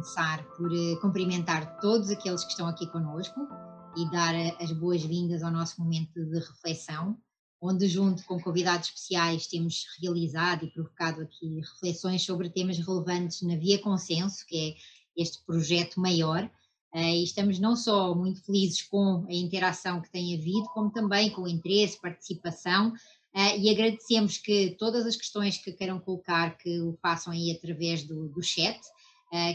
começar por eh, cumprimentar todos aqueles que estão aqui conosco e dar eh, as boas-vindas ao nosso momento de reflexão, onde, junto com convidados especiais, temos realizado e provocado aqui reflexões sobre temas relevantes na Via Consenso, que é este projeto maior. E estamos não só muito felizes com a interação que tem havido, como também com o interesse, participação Uh, e agradecemos que todas as questões que queiram colocar, que o façam aí através do, do chat,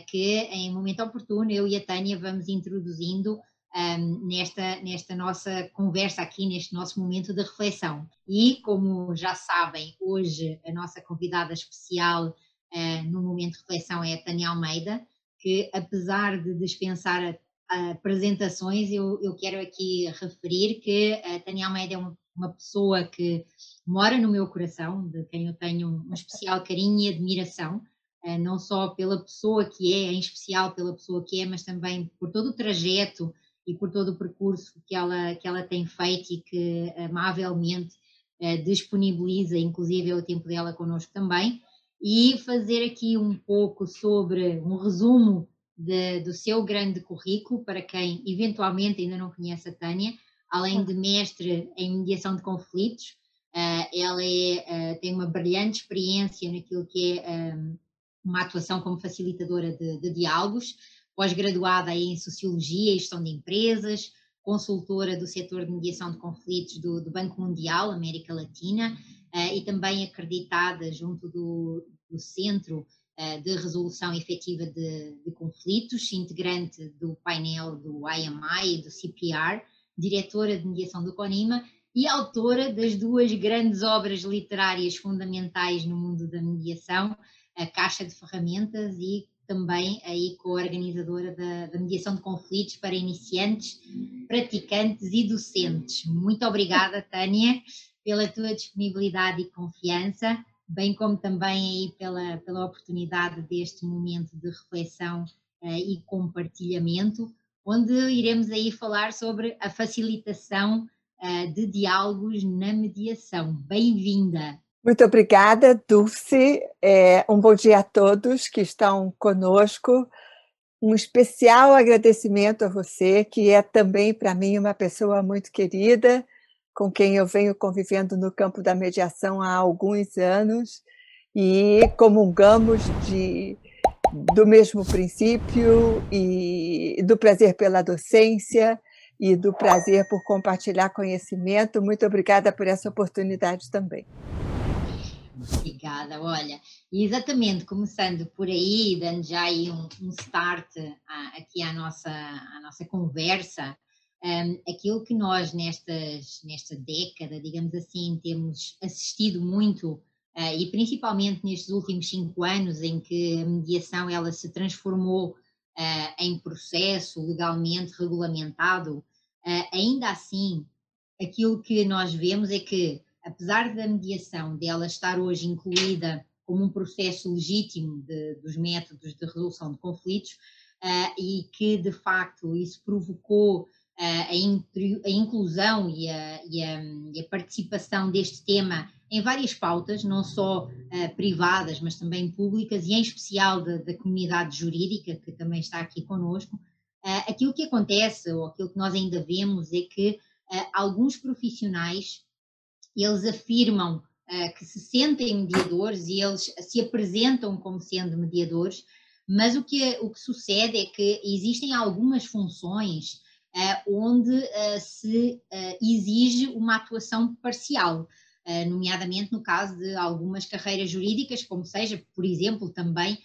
que em momento oportuno eu e a Tânia vamos introduzindo um, nesta, nesta nossa conversa aqui, neste nosso momento de reflexão. E, como já sabem, hoje a nossa convidada especial uh, no momento de reflexão é a Tânia Almeida, que apesar de dispensar apresentações, eu, eu quero aqui referir que a Tânia Almeida é uma uma pessoa que mora no meu coração, de quem eu tenho um especial carinho e admiração, eh, não só pela pessoa que é, em especial pela pessoa que é, mas também por todo o trajeto e por todo o percurso que ela, que ela tem feito e que amavelmente eh, disponibiliza, inclusive é o tempo dela connosco também, e fazer aqui um pouco sobre um resumo de, do seu grande currículo para quem eventualmente ainda não conhece a Tânia, além de mestre em mediação de conflitos, uh, ela é, tem uma brilhante experiência naquilo que é eh, uma atuação como facilitadora de, de diálogos, pós-graduada em Sociologia e Gestão de Empresas, consultora do setor de mediação de conflitos do, do Banco Mundial, América Latina, uh, e também acreditada junto do, do Centro de Resolução Efetiva de, de Conflitos, integrante do painel do IMI e do CPR, diretora de mediação do CONIMA e autora das duas grandes obras literárias fundamentais no mundo da mediação, a Caixa de Ferramentas e também aí co-organizadora da, da, mediação de conflitos para iniciantes, praticantes e docentes. Muito obrigada, Tânia, pela tua disponibilidade e confiança, bem como também aí pela, pela oportunidade deste momento de reflexão uh, e compartilhamento onde iremos aí falar sobre a facilitação uh, de diálogos na mediação. Bem-vinda! Muito obrigada, Dulce. É, um bom dia a todos que estão conosco. Um especial agradecimento a você, que é também para mim uma pessoa muito querida, com quem eu venho convivendo no campo da mediação há alguns anos e comungamos de do mesmo princípio e do prazer pela docência e do prazer por compartilhar conhecimento. Muito obrigada por essa oportunidade também. Obrigada, olha, exatamente, começando por aí, dando já aí um, um start a, aqui à nossa, à nossa conversa, um, aquilo que nós nestas, nesta década, digamos assim, temos assistido muito Uh, e principalmente nestes últimos cinco anos em que a mediação ela se transformou uh, em processo legalmente regulamentado, uh, ainda assim, aquilo que nós vemos é que, apesar da mediação dela estar hoje incluída como um processo legítimo de, dos métodos de resolução de conflitos, e que de facto isso provocou a, a, inclusão e a, e, e a participação deste tema em várias pautas, não só uh, privadas, mas também públicas, e em especial da, da comunidade jurídica, que também está aqui conosco, uh, aquilo que acontece, ou aquilo que nós ainda vemos, é que uh, alguns profissionais, eles afirmam que se sentem mediadores e eles se apresentam como sendo mediadores, mas o que, o que sucede é que existem algumas funções onde se exige uma atuação parcial. Nomeadamente no caso de algumas carreiras jurídicas, como seja, por exemplo, também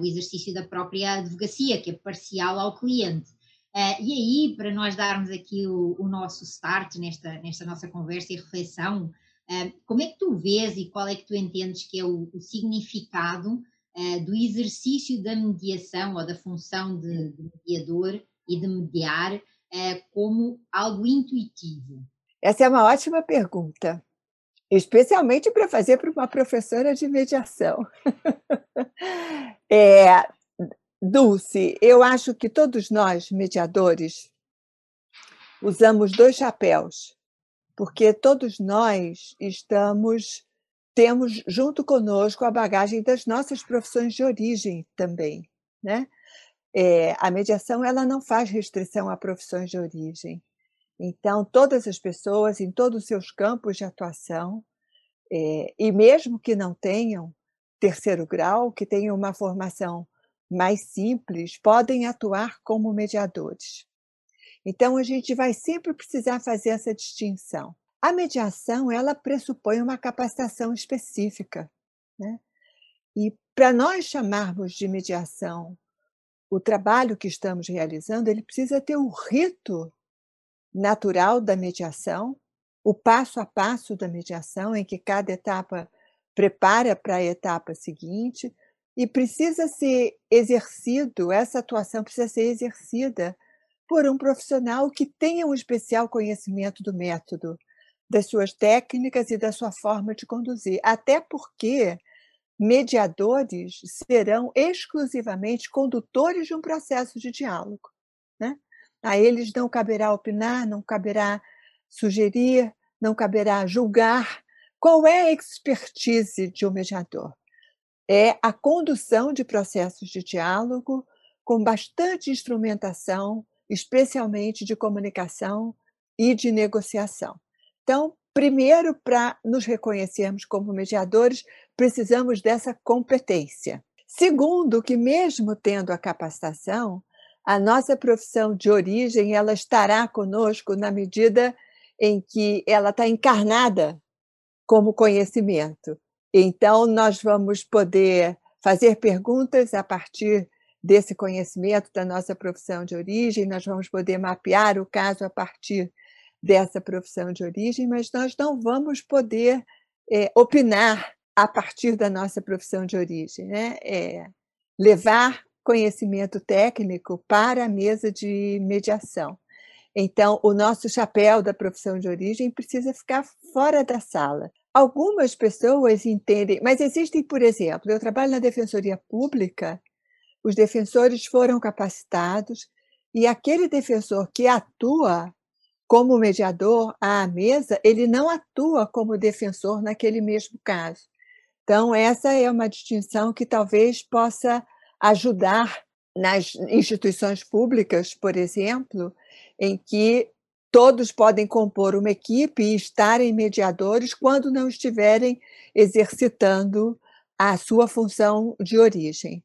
o exercício da própria advocacia, que é parcial ao cliente. Uh, e aí, para nós darmos aqui o, o, nosso start nesta, nesta nossa conversa e reflexão, uh, como é que tu vês e qual é que tu entendes que é o, o significado uh, do exercício da mediação ou da função de, de mediador e de mediar como algo intuitivo? Essa é uma ótima pergunta especialmente para fazer para uma professora de mediação. é, Dulce, eu acho que todos nós, mediadores, usamos dois chapéus, porque todos nós estamos temos junto conosco a bagagem das nossas profissões de origem também, né? é, a mediação ela não faz restrição a profissões de origem. Então, todas as pessoas, em todos os seus campos de atuação, é, e mesmo que não tenham terceiro grau, que tenham uma formação mais simples, podem atuar como mediadores. Então, a gente vai sempre precisar fazer essa distinção. A mediação, ela pressupõe uma capacitação específica. Né? E para nós chamarmos de mediação o trabalho que estamos realizando, ele precisa ter o rito natural da mediação, o passo a passo da mediação, em que cada etapa prepara para a etapa seguinte, e precisa ser exercido, essa atuação precisa ser exercida por um profissional que tenha um especial conhecimento do método, das suas técnicas e da sua forma de conduzir. Até porque mediadores serão exclusivamente condutores de um processo de diálogo. Né? A eles não caberá opinar, não caberá sugerir, não caberá julgar. Qual é a expertise de um mediador? É a condução de processos de diálogo com bastante instrumentação, especialmente de comunicação e de negociação. Então, primeiro, para nos reconhecermos como mediadores, precisamos dessa competência. Segundo, que mesmo tendo a capacitação, a nossa profissão de origem ela estará conosco na medida em que ela está encarnada como conhecimento. Então, nós vamos poder fazer perguntas a partir desse conhecimento da nossa profissão de origem, nós vamos poder mapear o caso a partir dessa profissão de origem, mas nós não vamos poder é, opinar a partir da nossa profissão de origem, né? É, levar conhecimento técnico para a mesa de mediação. Então, o nosso chapéu da profissão de origem precisa ficar fora da sala. Algumas pessoas entendem, mas existem, por exemplo, eu trabalho na Defensoria Pública, os defensores foram capacitados e aquele defensor que atua como mediador à mesa, ele não atua como defensor naquele mesmo caso. Então, essa é uma distinção que talvez possa ajudar nas instituições públicas, por exemplo, em que todos podem compor uma equipe e estarem mediadores quando não estiverem exercitando a sua função de origem.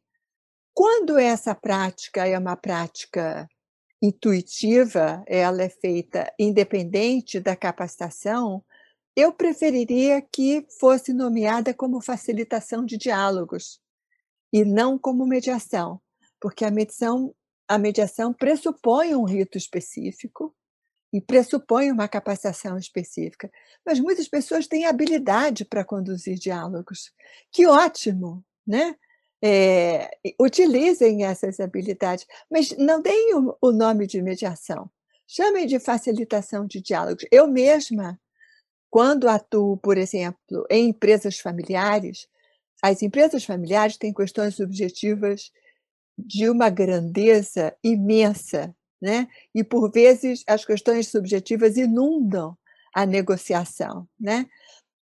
Quando essa prática é uma prática intuitiva, ela é feita independente da capacitação, eu preferiria que fosse nomeada como facilitação de diálogos e não como mediação, porque a mediação, a mediação pressupõe um rito específico e pressupõe uma capacitação específica. Mas muitas pessoas têm habilidade para conduzir diálogos. Que ótimo, né? é, utilizem essas habilidades, mas não deem o, o nome de mediação. Chamem de facilitação de diálogos. Eu mesma, quando atuo, por exemplo, em empresas familiares, as empresas familiares têm questões objetivas de uma grandeza imensa, né? E por vezes as questões subjetivas inundam a negociação, né?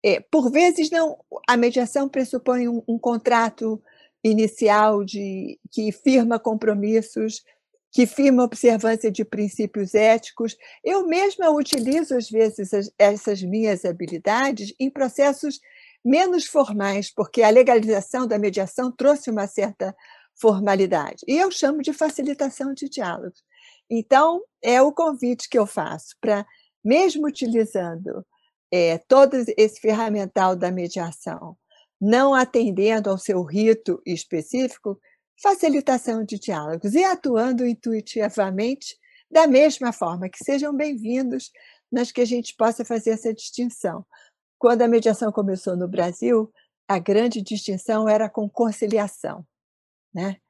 É, por vezes não, a mediação pressupõe um, um contrato inicial de que firma compromissos, que firma observância de princípios éticos. Eu mesma utilizo às vezes essas minhas habilidades em processos menos formais, porque a legalização da mediação trouxe uma certa formalidade. E eu chamo de facilitação de diálogos. Então, é o convite que eu faço para, mesmo utilizando é, todo esse ferramental da mediação, não atendendo ao seu rito específico, facilitação de diálogos e atuando intuitivamente da mesma forma, que sejam bem-vindos, mas que a gente possa fazer essa distinção. Quando a mediação começou no Brasil, a grande distinção era com conciliação, né?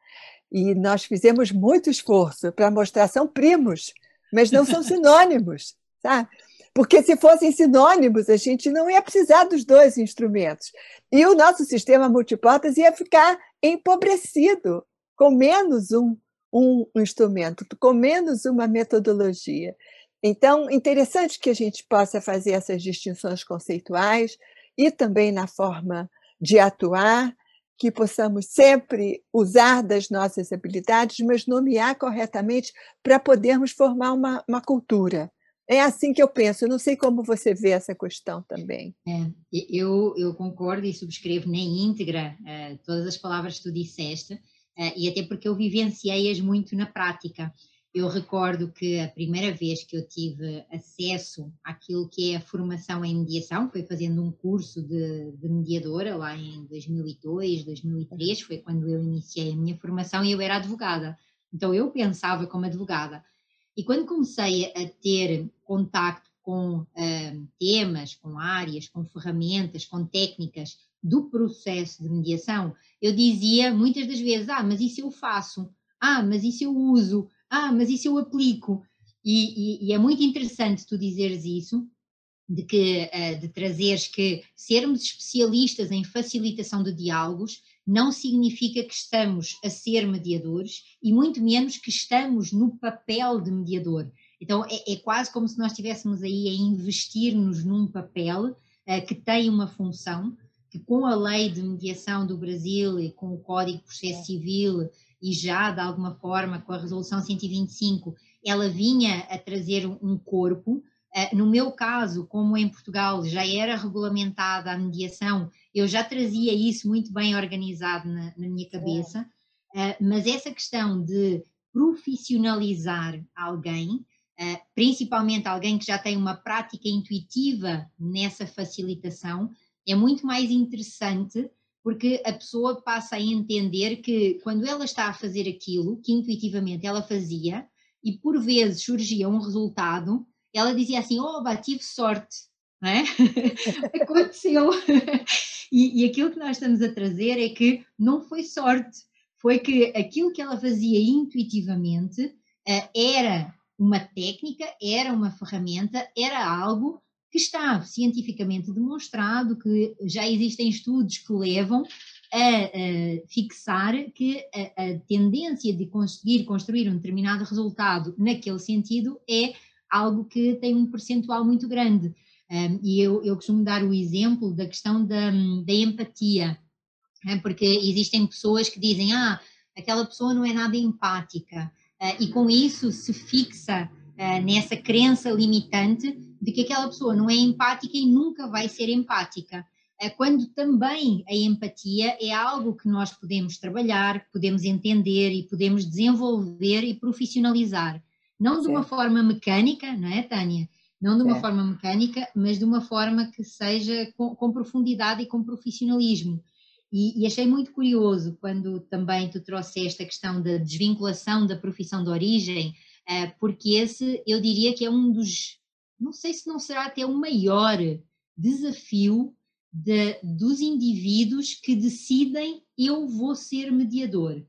E nós fizemos muito esforço para mostrar são primos, mas não são sinônimos, sabe? Porque se fossem sinônimos, a gente não ia precisar dos dois instrumentos. E o nosso sistema multiportas ia ficar empobrecido, com menos um, um instrumento, com menos uma metodologia. Então, interessante que a gente possa fazer essas distinções conceituais e também na forma de atuar, que possamos sempre usar das nossas habilidades, mas nomear corretamente para podermos formar uma, uma cultura. É assim que eu penso. Eu não sei como você vê essa questão também. É, eu, eu concordo e subscrevo na íntegra uh, todas as palavras que tu disseste, uh, e até porque eu vivenciei-as muito na prática. Eu recordo que a primeira vez que eu tive acesso àquilo que é a formação em mediação foi fazendo um curso de, de mediadora lá em 2002, 2003, foi quando eu iniciei a minha formação e eu era advogada. Então eu pensava como advogada. E quando comecei a ter contacto com uh, temas, com áreas, com ferramentas, com técnicas do processo de mediação, eu dizia muitas das vezes: Ah, mas isso eu faço, ah, mas isso eu uso, ah, mas isso eu aplico. E, e, e é muito interessante tu dizeres isso, de que uh, de trazeres que sermos especialistas em facilitação de diálogos não significa que estamos a ser mediadores e muito menos que estamos no papel de mediador. Então é, é quase como se nós estivéssemos aí a investir-nos num papel uh, que tem uma função, que com a lei de mediação do Brasil e com o Código de Processo Civil e já de alguma forma com a Resolução 125, ela vinha a trazer um corpo. Uh, no meu caso, como em Portugal já era regulamentada a mediação, eu já trazia isso muito bem organizado na, na minha cabeça, uh, mas essa questão de profissionalizar alguém, uh, principalmente alguém que já tem uma prática intuitiva nessa facilitação, é muito mais interessante porque a pessoa passa a entender que quando ela está a fazer aquilo que intuitivamente ela fazia e por vezes surgia um resultado, ela dizia assim: Oh, tive sorte, não é? Aconteceu. e, e aquilo que nós estamos a trazer é que não foi sorte, foi que aquilo que ela fazia intuitivamente uh, era uma técnica, era uma ferramenta, era algo que está cientificamente demonstrado, que já existem estudos que levam a, a fixar que a, a, tendência de conseguir construir um determinado resultado naquele sentido é algo que tem um percentual muito grande. Um, e eu, eu costumo dar o exemplo da questão da, da empatia, né? porque existem pessoas que dizem, ah, aquela pessoa não é nada empática, uh, e com isso se fixa uh, nessa crença limitante de que aquela pessoa não é empática e nunca vai ser empática. Uh, quando também a empatia é algo que nós podemos trabalhar, podemos entender e podemos desenvolver e profissionalizar. Não de uma forma mecânica, não é, Tânia? Não de uma é. forma mecânica, mas de uma forma que seja com, com profundidade e com profissionalismo. E, e, achei muito curioso quando também tu trouxeste a questão da desvinculação da profissão de origem, uh, porque esse eu diria que é um dos, não sei se não será até o maior desafio de, dos indivíduos que decidem eu vou ser mediador.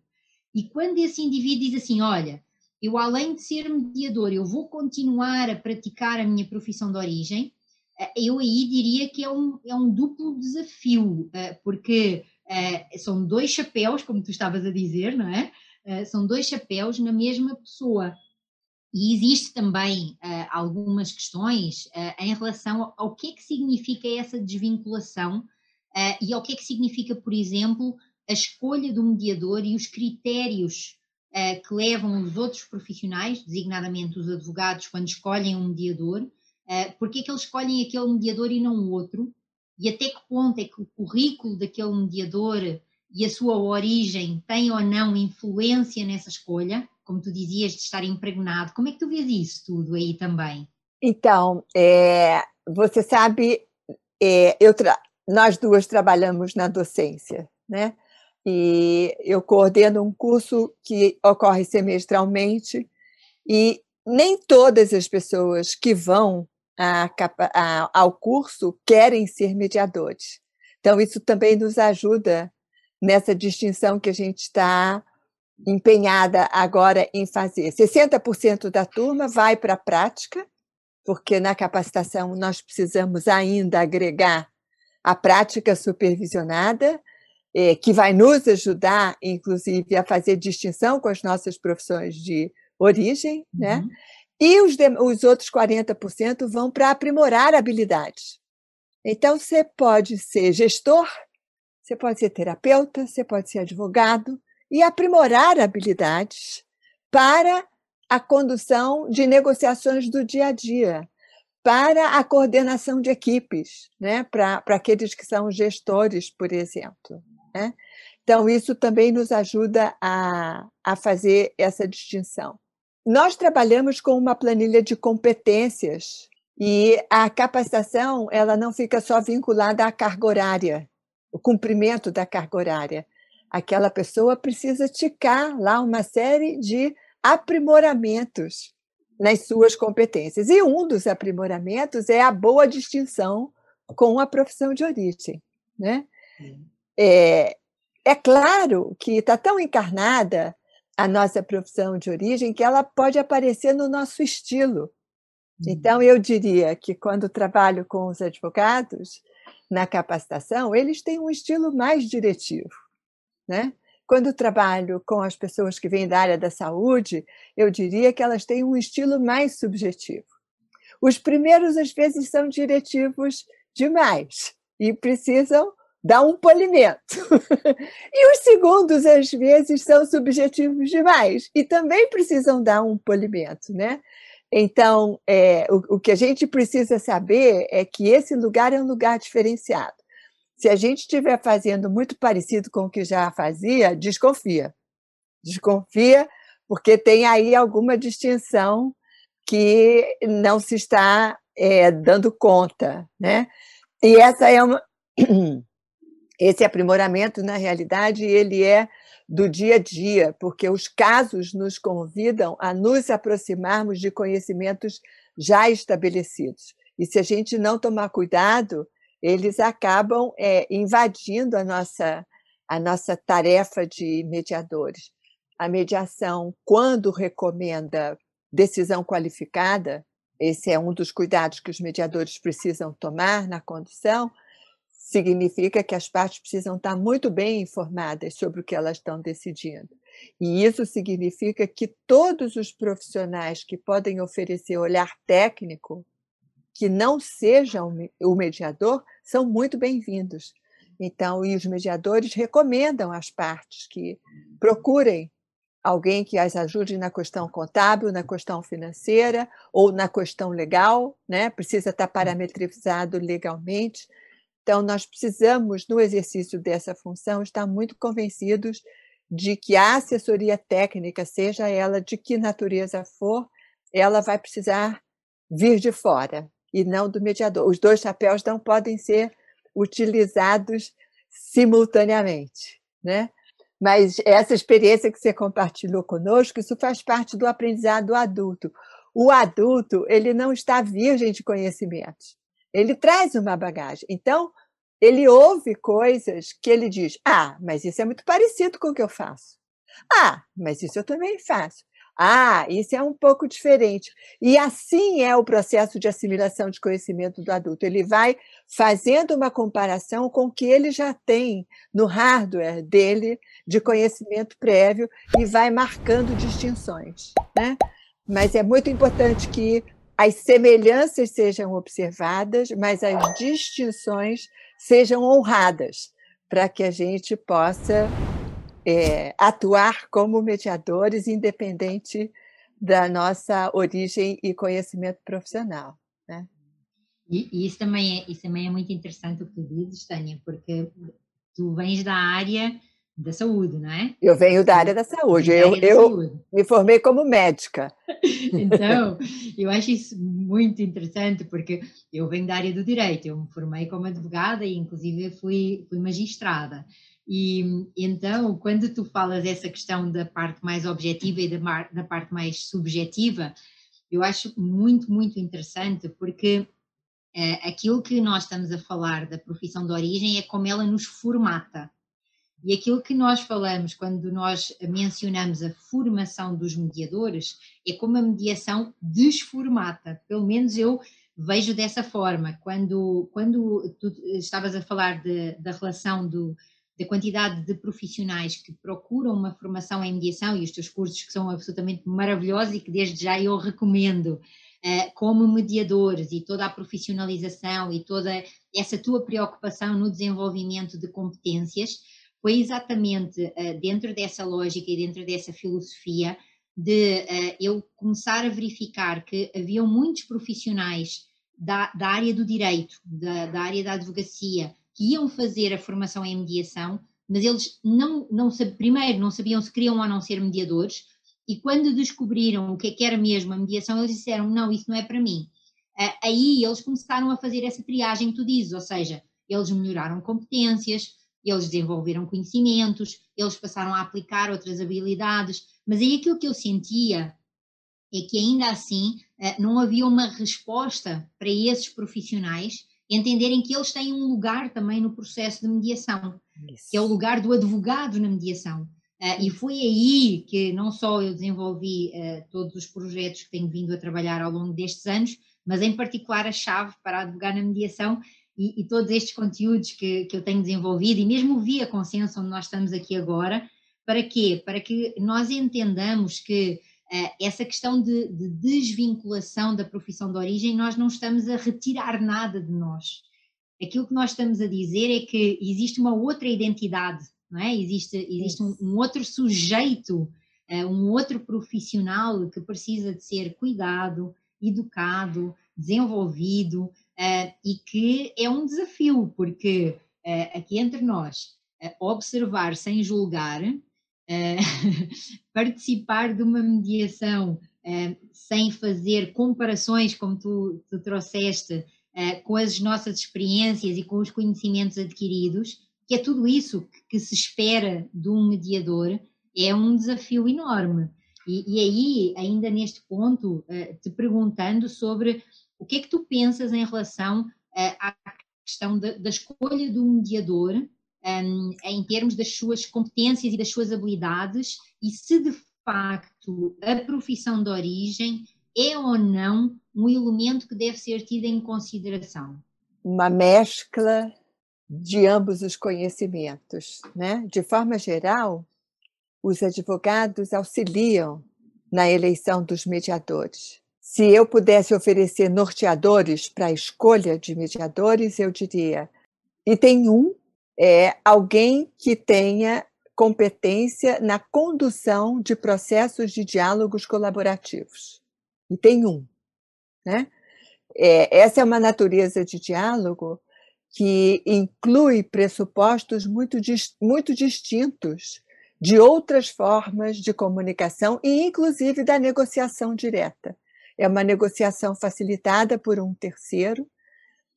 E quando esse indivíduo diz assim, olha, eu além de ser mediador, eu vou continuar a praticar a minha profissão de origem, eh, eu aí diria que é um, é um duplo desafio, eh, porque eh, são dois chapéus, como tu estavas a dizer, não é? São dois chapéus na mesma pessoa. E existe também algumas questões em relação ao que é que significa essa desvinculação e ao que é que significa, por exemplo, a escolha do mediador e os critérios uh, que levam os outros profissionais, designadamente os advogados, quando escolhem um mediador, uh, porque é que eles escolhem aquele mediador e não o outro, e até que ponto é que o currículo daquele mediador e a sua origem têm ou não influência nessa escolha, como tu dizias, de estar impregnado. Como é que tu vês isso tudo aí também? Então, é, você sabe, é, eu nós duas trabalhamos na docência, né? e eu coordeno um curso que ocorre semestralmente e nem todas as pessoas que vão a, a, ao curso querem ser mediadores. Então, isso também nos ajuda nessa distinção que a gente está empenhada agora em fazer. 60% da turma vai para a prática, porque na capacitação nós precisamos ainda agregar a prática supervisionada, é, que vai nos ajudar, inclusive, a fazer distinção com as nossas profissões de origem, né? uhum. né? E os, os outros 40% vão para aprimorar habilidades. Então, você pode ser gestor, você pode ser terapeuta, você pode ser advogado e aprimorar habilidades para a condução de negociações do dia a dia, para a coordenação de equipes, né? para, aqueles que são gestores, por exemplo. Né? Então, isso também nos ajuda a, a fazer essa distinção. Nós trabalhamos com uma planilha de competências e a capacitação ela não fica só vinculada à carga horária, o cumprimento da carga horária. Aquela pessoa precisa ticar lá uma série de aprimoramentos nas suas competências. E um dos aprimoramentos é a boa distinção com a profissão de origem. Né? É, é claro que está tão encarnada a nossa profissão de origem que ela pode aparecer no nosso estilo. Então, uhum. eu diria que quando trabalho com os advogados na capacitação, eles têm um estilo mais diretivo. Né? Quando trabalho com as pessoas que vêm da área da saúde, eu diria que elas têm um estilo mais subjetivo. Os primeiros, às vezes, são diretivos demais e precisam dar um polimento. e os segundos, às vezes, são subjetivos demais e também precisam dar um polimento, né? Então, é, o, o que a gente precisa saber é que esse lugar é um lugar diferenciado. Se a gente estiver fazendo muito parecido com o que já fazia, desconfia. Desconfia, porque tem aí alguma distinção que não se está é, dando conta, né? E essa é uma esse aprimoramento na realidade ele é do dia a dia, porque os casos nos convidam a nos aproximarmos de conhecimentos já estabelecidos. E se a gente não tomar cuidado, eles acabam é, invadindo a nossa, a nossa tarefa de mediadores. A mediação, quando recomenda decisão qualificada, esse é um dos cuidados que os mediadores precisam tomar na condução, significa que as partes precisam estar muito bem informadas sobre o que elas estão decidindo. E isso significa que todos os profissionais que podem oferecer olhar técnico que não sejam o mediador são muito bem-vindos. Então, e os mediadores recomendam às partes que procurem alguém que as ajude na questão contábil, na questão financeira ou na questão legal, né? Precisa estar parametrizado legalmente. Então, nós precisamos, no exercício dessa função, estar muito convencidos de que a assessoria técnica, seja ela de que natureza for, ela vai precisar vir de fora e não do mediador. Os dois chapéus não podem ser utilizados simultaneamente, né? Mas essa experiência que você compartilhou conosco, isso faz parte do aprendizado do adulto. O adulto, ele não está virgem de conhecimentos. Ele traz uma bagagem. Então, ele ouve coisas que ele diz: "Ah, mas isso é muito parecido com o que eu faço". "Ah, mas isso eu também faço". Ah, isso é um pouco diferente. E assim é o processo de assimilação de conhecimento do adulto. Ele vai fazendo uma comparação com o que ele já tem no hardware dele de conhecimento prévio e vai marcando distinções. Né? Mas é muito importante que as semelhanças sejam observadas, mas as distinções sejam honradas, para que a gente possa é, atuar como mediadores, independente da nossa origem e conhecimento profissional. Né? E, e, isso, também é, isso também é muito interessante o que tu dizes, Tânia, porque tu vens da área da saúde, não é? Eu venho da área da saúde. Eu, da eu saúde. me formei como médica. Então, eu acho isso muito interessante, porque eu venho da área do direito. Eu me formei como advogada e, inclusive, fui, fui magistrada. E então, quando tu falas essa questão da parte mais objetiva e da, da parte mais subjetiva, eu acho muito, muito interessante, porque é, aquilo que nós estamos a falar da profissão de origem é como ela nos formata. E aquilo que nós falamos quando nós mencionamos a formação dos mediadores é como a mediação desformata. Pelo menos eu vejo dessa forma. Quando, quando tu estavas a falar de, da relação do, da quantidade de profissionais que procuram uma formação em mediação e os teus cursos que são absolutamente maravilhosos e que desde já eu recomendo uh, como mediadores e toda a profissionalização e toda essa tua preocupação no desenvolvimento de competências foi exatamente uh, dentro dessa lógica e dentro dessa filosofia de uh, eu começar a verificar que haviam muitos profissionais da, da área do direito, da, da, área da advocacia, que iam fazer a formação em mediação, mas eles não, não primeiro não sabiam se queriam ou não ser mediadores, e quando descobriram o que, é que era mesmo a mediação, eles disseram: não, isso não é para mim. Aí eles começaram a fazer essa triagem que tu dizes, ou seja, eles melhoraram competências, eles desenvolveram conhecimentos, eles passaram a aplicar outras habilidades, mas aí aquilo que eu sentia é que ainda assim eh, não havia uma resposta para esses profissionais entenderem que eles têm um lugar também no processo de mediação, Isso. que é o lugar do advogado na mediação. Uh, e foi aí que não só eu desenvolvi uh, todos os projetos que tenho vindo a trabalhar ao longo destes anos, mas em particular a chave para advogar na mediação e, e todos estes conteúdos que, que eu tenho desenvolvido, e mesmo via Consenso, onde nós estamos aqui agora, para quê? Para que nós entendamos que essa questão de, de, desvinculação da profissão de origem, nós não estamos a retirar nada de nós. Aquilo que nós estamos a dizer é que existe uma outra identidade, não é? Existe, existe um, um outro sujeito, uh, um outro profissional que precisa de ser cuidado, educado, desenvolvido uh, e que é um desafio, porque aqui entre nós, observar sem julgar eh, participar de uma mediação uh, sem fazer comparações, como tu, tu trouxeste, uh, com as nossas experiências e com os conhecimentos adquiridos, que é tudo isso que, que se espera de um mediador, é um desafio enorme. E, e aí, ainda neste ponto, te perguntando sobre o que é que tu pensas em relação à questão da, da escolha do mediador um, em termos das suas competências e das suas habilidades e se de facto a profissão de origem é ou não um elemento que deve ser tido em consideração. Uma mescla de ambos os conhecimentos, né? De forma geral, os advogados auxiliam na eleição dos mediadores. Se eu pudesse oferecer norteadores para a escolha de mediadores, eu diria: e tem um é alguém que tenha competência na condução de processos de diálogos colaborativos. E tem um. Né? É, essa é uma natureza de diálogo que inclui pressupostos muito, muito distintos de outras formas de comunicação e, inclusive, da negociação direta. É uma negociação facilitada por um terceiro,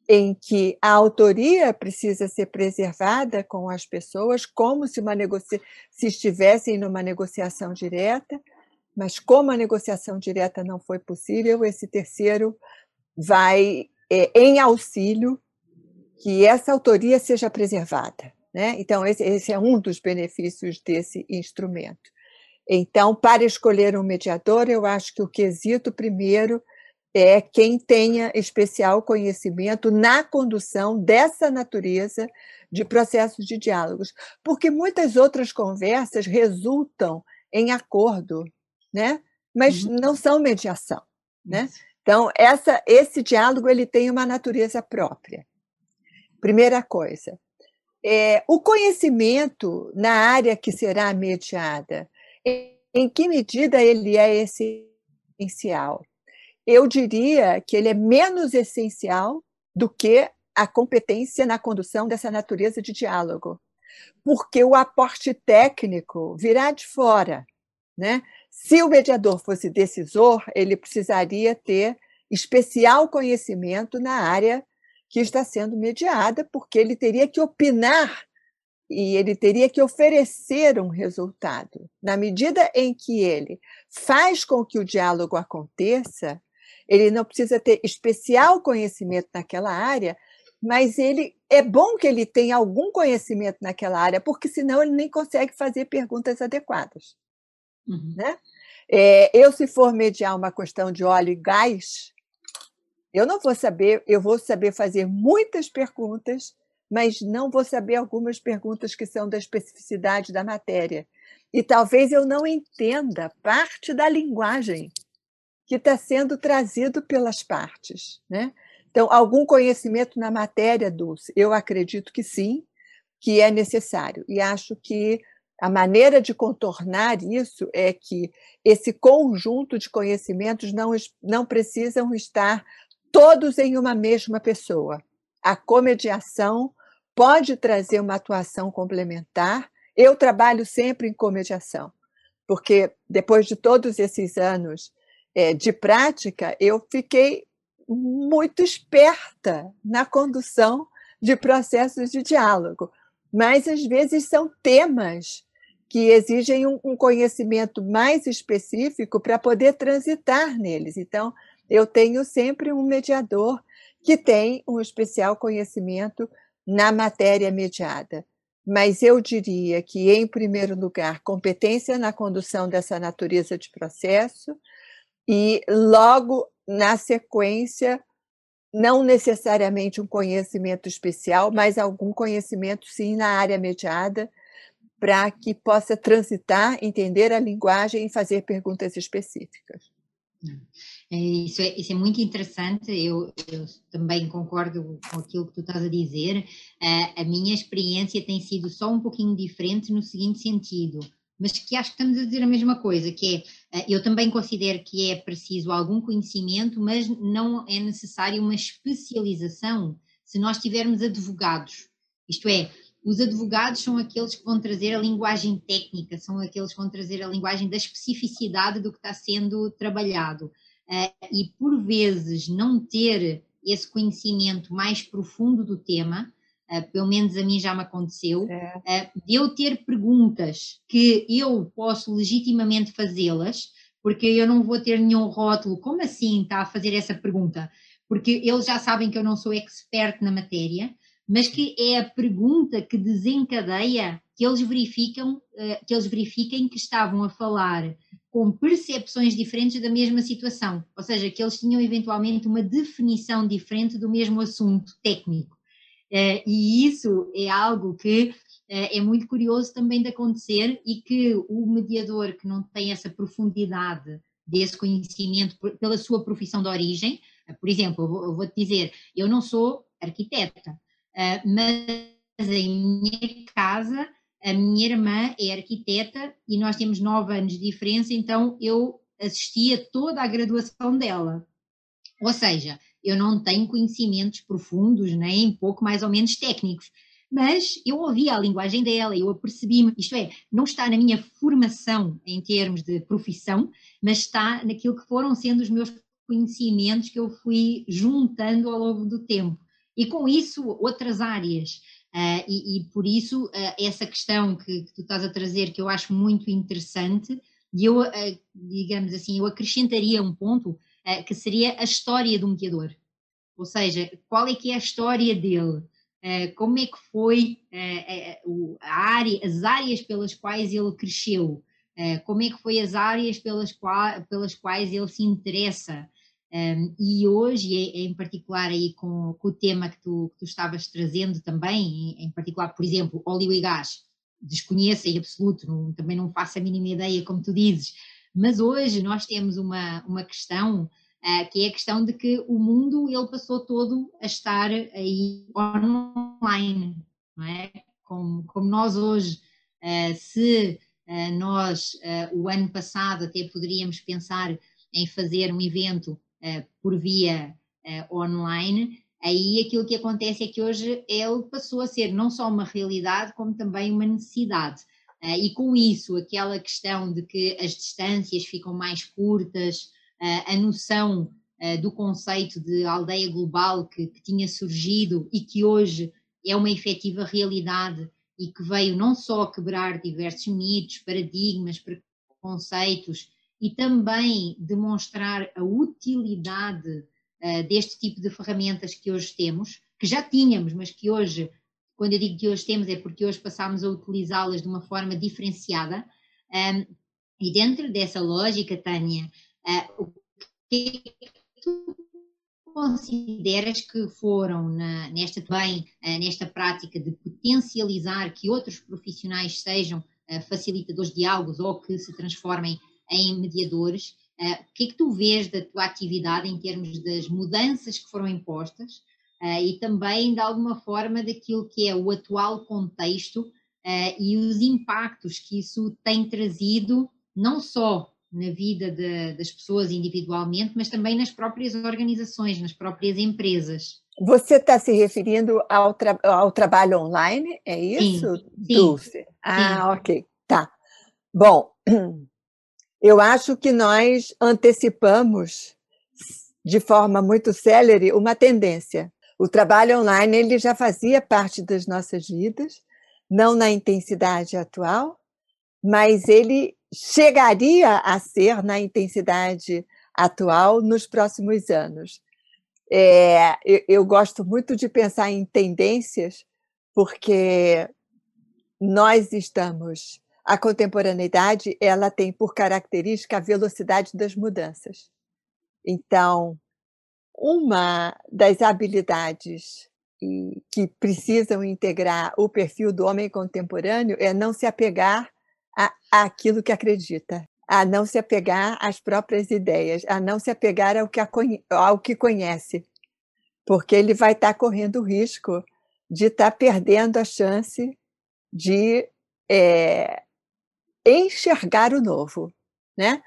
em que a autoria precisa ser preservada com as pessoas, como se, uma negocia se estivessem numa negociação direta, mas como a negociação direta não foi possível, esse terceiro vai é, em auxílio que essa autoria seja preservada. Né? Então, esse, esse é um dos benefícios desse instrumento. Então, para escolher um mediador, eu acho que o quesito primeiro é quem tenha especial conhecimento na condução dessa natureza de processos de diálogos, porque muitas outras conversas resultam em acordo, né? Mas uhum. não são mediação, né? Então essa, esse diálogo ele tem uma natureza própria. Primeira coisa, é, o conhecimento na área que será mediada, em, em que medida ele é essencial? Eu diria que ele é menos essencial do que a competência na condução dessa natureza de diálogo, porque o aporte técnico virá de fora. Né? Se o mediador fosse decisor, ele precisaria ter especial conhecimento na área que está sendo mediada, porque ele teria que opinar e ele teria que oferecer um resultado. Na medida em que ele faz com que o diálogo aconteça, ele não precisa ter especial conhecimento naquela área, mas ele é bom que ele tenha algum conhecimento naquela área, porque senão ele nem consegue fazer perguntas adequadas. Uhum. Né? É, eu, se for mediar uma questão de óleo e gás, eu não vou saber, eu vou saber fazer muitas perguntas, mas não vou saber algumas perguntas que são da especificidade da matéria. E talvez eu não entenda parte da linguagem que está sendo trazido pelas partes. Né? Então, algum conhecimento na matéria, Dulce? Eu acredito que sim, que é necessário. E acho que a maneira de contornar isso é que esse conjunto de conhecimentos não, não precisam estar todos em uma mesma pessoa. A comediação pode trazer uma atuação complementar. Eu trabalho sempre em comediação, porque depois de todos esses anos é, de prática, eu fiquei muito esperta na condução de processos de diálogo. Mas, às vezes, são temas que exigem um, um conhecimento mais específico para poder transitar neles. Então, eu tenho sempre um mediador que tem um especial conhecimento na matéria mediada. Mas eu diria que, em primeiro lugar, competência na condução dessa natureza de processo, e logo na sequência, não necessariamente um conhecimento especial, mas algum conhecimento, sim, na área mediada, para que possa transitar, entender a linguagem e fazer perguntas específicas. É, isso, é, isso é muito interessante, eu, eu, também concordo com aquilo que tu estás a dizer. a minha experiência tem sido só um pouquinho diferente no seguinte sentido, mas que acho que estamos a dizer a mesma coisa, que é, eu também considero que é preciso algum conhecimento, mas não é necessário uma especialização se nós tivermos advogados. Isto é, os advogados são aqueles que vão trazer a linguagem técnica, são aqueles que vão trazer a linguagem da especificidade do que está sendo trabalhado. Uh, e por vezes não ter esse conhecimento mais profundo do tema, pelo menos a mim já me aconteceu, é. uh, de eu ter perguntas que eu posso legitimamente fazê-las, porque eu não vou ter nenhum rótulo, como assim está a fazer essa pergunta? Porque eles já sabem que eu não sou expert na matéria, mas que é a pergunta que desencadeia que eles verificam, eh, que eles verifiquem que estavam a falar com percepções diferentes da mesma situação, ou seja, que eles tinham eventualmente uma definição diferente do mesmo assunto técnico. Eh, e isso é algo que eh, é muito curioso também de acontecer e que o mediador que não tem essa profundidade desse conhecimento pela sua profissão de origem, por exemplo, eu vou-te dizer, eu não sou arquiteta, Uh, mas em minha casa, a minha irmã é arquiteta e nós temos nove anos de diferença, então eu assistia toda a graduação dela. Ou seja, eu não tenho conhecimentos profundos, nem pouco mais ou menos técnicos, mas eu ouvia a linguagem dela, eu apercebi-me, isto é, não está na minha formação em termos de profissão, mas está naquilo que foram sendo os meus conhecimentos que eu fui juntando ao longo do tempo e com isso outras áreas. Uh, e, e, por isso, uh, essa questão que, que, tu estás a trazer, que eu acho muito interessante, e eu, uh, digamos assim, eu acrescentaria um ponto, que seria a história do mediador. Ou seja, qual é que é a história dele? como é que foi a área, as áreas pelas quais ele cresceu? como é que foi as áreas pelas, qua, pelas quais ele se interessa? Um, e hoje, em particular aí com, com o tema que tu, que tu, estavas trazendo também, em, particular, por exemplo, óleo e gás, desconheço em absoluto, não, também não faço a mínima ideia, como tu dizes, mas hoje nós temos uma, uma questão uh, que é a questão de que o mundo ele passou todo a estar aí online, não é? Como, como nós hoje, uh, se uh, nós o ano passado até poderíamos pensar em fazer um evento eh, por via online, aí aquilo que acontece é que hoje ele passou a ser não só uma realidade, como também uma necessidade. Uh, e com isso, aquela questão de que as distâncias ficam mais curtas, a noção do conceito de aldeia global que, que tinha surgido e que hoje é uma efetiva realidade e que veio não só quebrar diversos mitos, paradigmas, preconceitos e também demonstrar a utilidade uh, deste tipo de ferramentas que hoje temos, que já tínhamos, mas que hoje, quando eu digo que hoje temos, é porque hoje passámos a utilizá-las de uma forma diferenciada. Um, e dentro dessa lógica, Tânia, uh, o que tu consideras que foram na, nesta também uh, nesta prática de potencializar que outros profissionais sejam facilitadores de diálogos ou que se transformem em mediadores Uh, o que é que tu vês da tua atividade em termos das mudanças que foram impostas uh, e também, de alguma forma, daquilo que é o atual contexto uh, e os impactos que isso tem trazido, não só na vida de, das pessoas individualmente, mas também nas próprias organizações, nas próprias empresas. Você está se referindo ao, tra ao, trabalho online, é isso, sim, Dulce? Sim, ah, sim. ok, tá. Bom, eu acho que nós antecipamos de forma muito célere uma tendência. O trabalho online ele já fazia parte das nossas vidas, não na intensidade atual, mas ele chegaria a ser na intensidade atual nos próximos anos. É, eu, eu, gosto muito de pensar em tendências, porque nós estamos. A contemporaneidade ela tem por característica a velocidade das mudanças. Então, uma das habilidades que precisam integrar o perfil do homem contemporâneo é não se apegar a, àquilo que acredita, a não se apegar às próprias ideias, a não se apegar ao que, conhece, porque ele vai estar correndo o risco de estar perdendo a chance de é, enxergar o novo, né?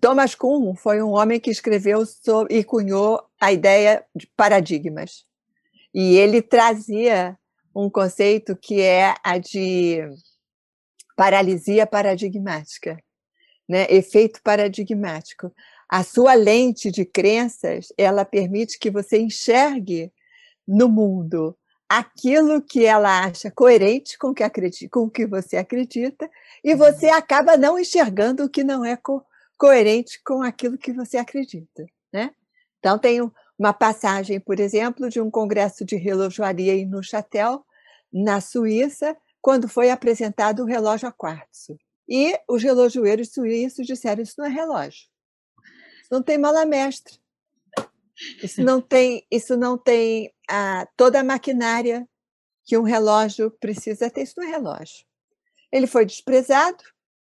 Thomas Kuhn foi um homem que escreveu sobre, e cunhou a ideia de paradigmas. E ele trazia um conceito que é a de paralisia paradigmática, né? efeito paradigmático. A sua lente de crenças, ela permite que você enxergue no mundo aquilo que ela acha coerente com que, acredita, com o que você acredita, e você acaba não enxergando o que não é co coerente com aquilo que você acredita. Né? Então, tem uma passagem, por exemplo, de um congresso de relojoaria em Neuchâtel, na Suíça, quando foi apresentado o relógio a quartzo. E os relojoeiros suíços disseram: Isso não é relógio. Isso não tem mala mestre. Isso não tem, isso não tem a, toda a maquinária que um relógio precisa ter. Isso não é relógio. Ele foi desprezado,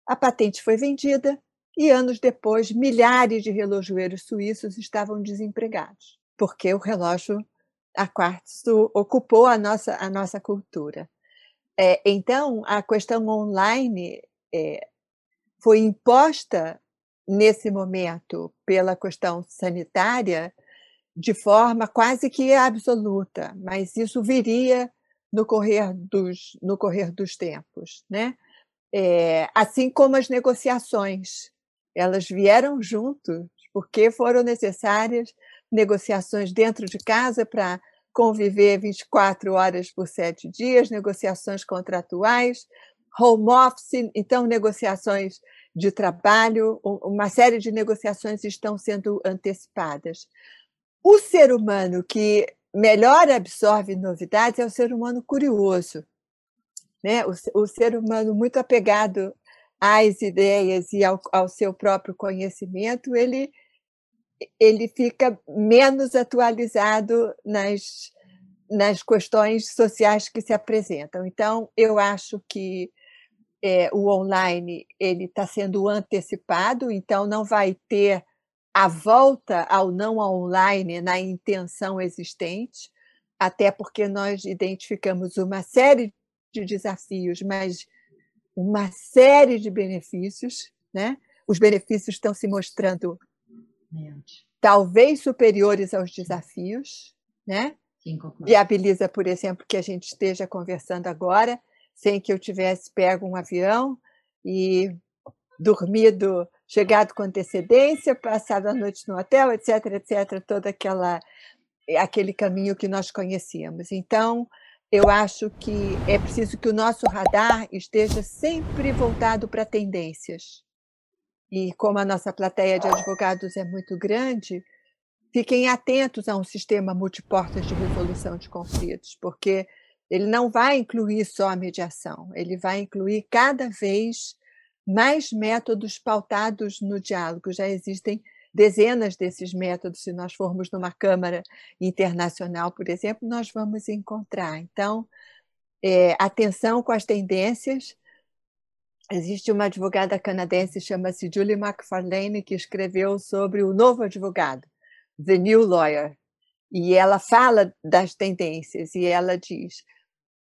a patente foi vendida e anos depois milhares de relojoeiros suíços estavam desempregados, porque o relógio a quartzo ocupou a nossa, a nossa cultura. É, então, a questão online é, foi imposta nesse momento pela questão sanitária de forma quase que absoluta, mas isso viria no correr dos, no correr dos tempos. Né? É, assim como as negociações, elas vieram juntos, porque foram necessárias negociações dentro de casa para conviver 24 horas por sete dias, negociações contratuais, home office, então negociações de trabalho, uma série de negociações estão sendo antecipadas. O ser humano que melhor absorve novidades é o ser humano curioso, né? o, o ser humano muito apegado às ideias e ao, ao seu próprio conhecimento, ele ele fica menos atualizado nas, nas questões sociais que se apresentam. Então, eu acho que é, o online ele está sendo antecipado, então não vai ter a volta ao não online na intenção existente, até porque nós identificamos uma série de desafios, mas uma série de benefícios, né? Os benefícios estão se mostrando talvez superiores aos desafios, né? Sim, Viabiliza, por exemplo, que a gente esteja conversando agora, sem que eu tivesse pego um avião e dormido, chegado com antecedência, passado a noite no hotel, etc, etc, todo aquela aquele caminho que nós conhecíamos. Então, eu acho que é preciso que o nosso radar esteja sempre voltado para tendências. E como a nossa plateia de advogados é muito grande, fiquem atentos a um sistema multiportas de resolução de conflitos, porque ele não vai incluir só a mediação, ele vai incluir cada vez mais métodos pautados no diálogo. Já existem dezenas desses métodos, se nós formos numa Câmara Internacional, por exemplo, nós vamos encontrar. Então, é, atenção com as tendências, Existe uma advogada canadense, chama-se Julie McFarlane, que escreveu sobre o novo advogado, The New Lawyer. E ela fala das tendências e ela diz: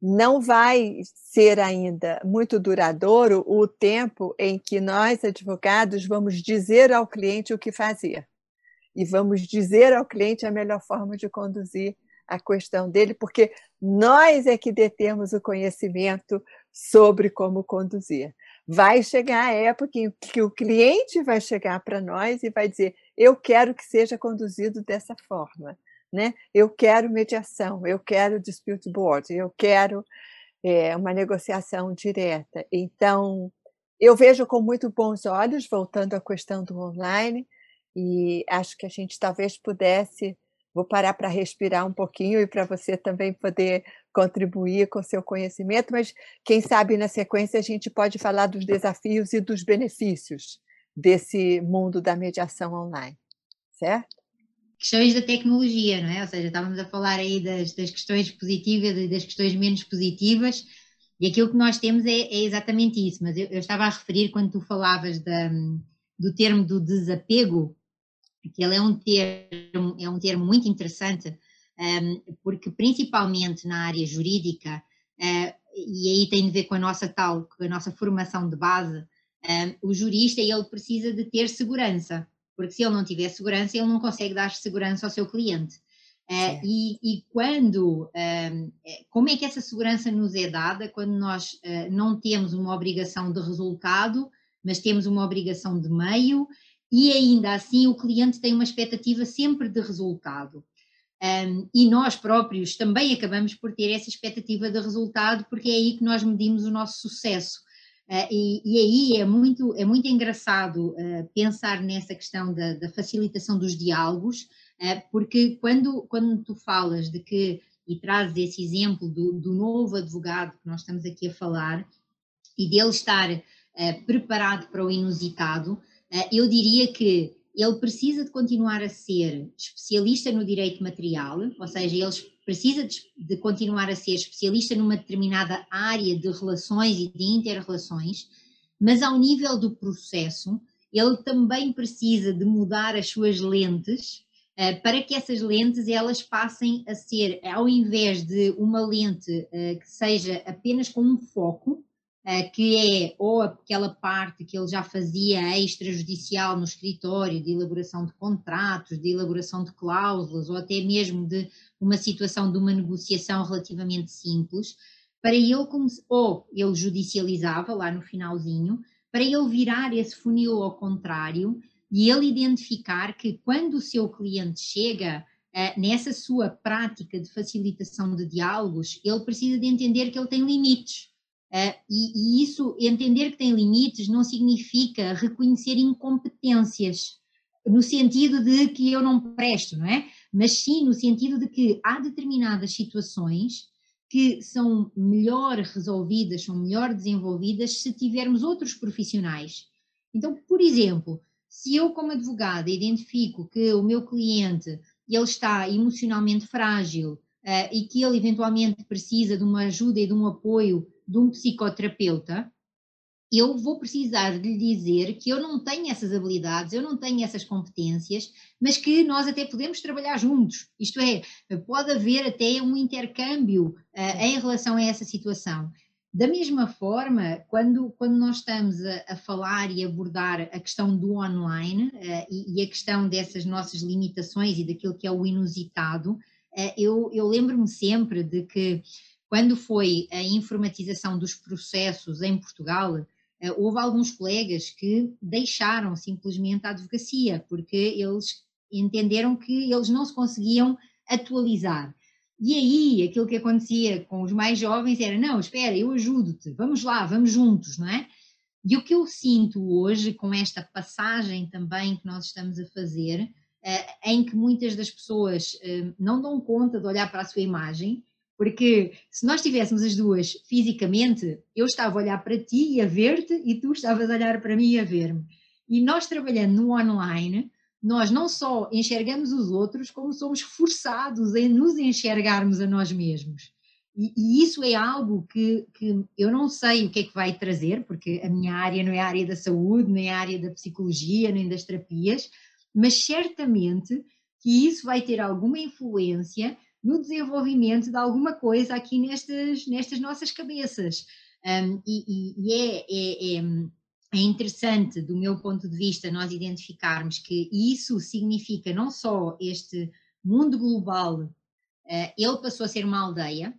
não vai ser ainda muito duradouro o tempo em que nós, advogados, vamos dizer ao cliente o que fazer e vamos dizer ao cliente a melhor forma de conduzir a questão dele, porque nós é que detemos o conhecimento sobre como conduzir. Vai chegar a época em que o cliente vai chegar para nós e vai dizer: Eu quero que seja conduzido dessa forma. Né? Eu quero mediação, eu quero dispute board, eu quero é, uma negociação direta. Então, eu vejo com muito bons olhos, voltando à questão do online, e acho que a gente talvez pudesse Vou parar para respirar um pouquinho e para você também poder contribuir com seu conhecimento, mas quem sabe na sequência a gente pode falar dos desafios e dos benefícios desse mundo da mediação online, certo? Questões da tecnologia, não é? Ou seja, estávamos a falar aí das, das questões positivas e das questões menos positivas, e aquilo que nós temos é, é exatamente isso, mas eu, eu, estava a referir quando tu falavas da, do termo do desapego, que ele é um termo, é um termo muito interessante, um, porque principalmente na área jurídica, uh, e aí tem a ver com a nossa tal, com a nossa formação de base, um, o jurista ele precisa de ter segurança, porque se ele não tiver segurança, ele não consegue dar segurança ao seu cliente. Uh, e, e, quando, um, como é que essa segurança nos é dada quando nós uh, não temos uma obrigação de resultado, mas temos uma obrigação de meio e ainda assim o cliente tem uma expectativa sempre de resultado. Um, e nós próprios também acabamos por ter essa expectativa de resultado, porque é aí que nós medimos o nosso sucesso. Uh, e, e, aí é muito, é muito engraçado uh, pensar nessa questão da, da facilitação dos diálogos, uh, porque quando, quando tu falas de que, e trazes esse exemplo do, do novo advogado que nós estamos aqui a falar, e dele estar preparado para o inusitado, eh, eu diria que ele precisa de continuar a ser especialista no direito material, ou seja, ele precisa de, de, continuar a ser especialista numa determinada área de relações e de inter-relações, mas ao nível do processo, ele também precisa de mudar as suas lentes uh, para que essas lentes elas passem a ser, ao invés de uma lente uh, que seja apenas com um foco, eh, que é ou aquela parte que ele já fazia extrajudicial no escritório, de elaboração de contratos, de elaboração de cláusulas, ou até mesmo de uma situação de uma negociação relativamente simples, para ele, ou ele judicializava lá no finalzinho, para ele virar esse funil ao contrário e ele identificar que quando o seu cliente chega uh, nessa sua prática de facilitação de diálogos, ele precisa de entender que ele tem limites Uh, e, e, isso, entender que tem limites, não significa reconhecer incompetências, no sentido de que eu não presto, não é? Mas sim no sentido de que há determinadas situações que são melhor resolvidas, são melhor desenvolvidas se tivermos outros profissionais. Então, por exemplo, se eu como advogada identifico que o meu cliente ele está emocionalmente frágil uh, e que ele eventualmente precisa de uma ajuda e de um apoio de um psicoterapeuta, eu vou precisar de lhe dizer que eu não tenho essas habilidades, eu não tenho essas competências, mas que nós até podemos trabalhar juntos. Isto é, pode haver até um intercâmbio uh, em relação a essa situação. Da mesma forma, quando, quando nós estamos a, a falar e abordar a questão do online uh, e, e, a questão dessas nossas limitações e daquilo que é o inusitado, uh, eu, eu lembro-me sempre de que quando foi a informatização dos processos em Portugal, eh, houve alguns colegas que deixaram simplesmente a advocacia, porque eles entenderam que eles não se conseguiam atualizar. E aí, aquilo que acontecia com os mais jovens era: não, espera, eu ajudo-te, vamos lá, vamos juntos, não é? E o que eu sinto hoje, com esta passagem também que nós estamos a fazer, eh, em que muitas das pessoas eh, não dão conta de olhar para a sua imagem porque se nós estivéssemos as duas fisicamente, eu estava a olhar para ti e a ver-te e tu estavas a olhar para mim e a ver-me. E nós trabalhando no online, nós não só enxergamos os outros, como somos forçados a nos enxergarmos a nós mesmos. E, e, isso é algo que, que eu não sei o que é que vai trazer, porque a minha área não é a área da saúde, nem a área da psicologia, nem das terapias, mas certamente que isso vai ter alguma influência no desenvolvimento de alguma coisa aqui nestas, nestas nossas cabeças. Um, e, e é, é, é, é, interessante, do meu ponto de vista, nós identificarmos que isso significa não só este mundo global, uh, ele passou a ser uma aldeia,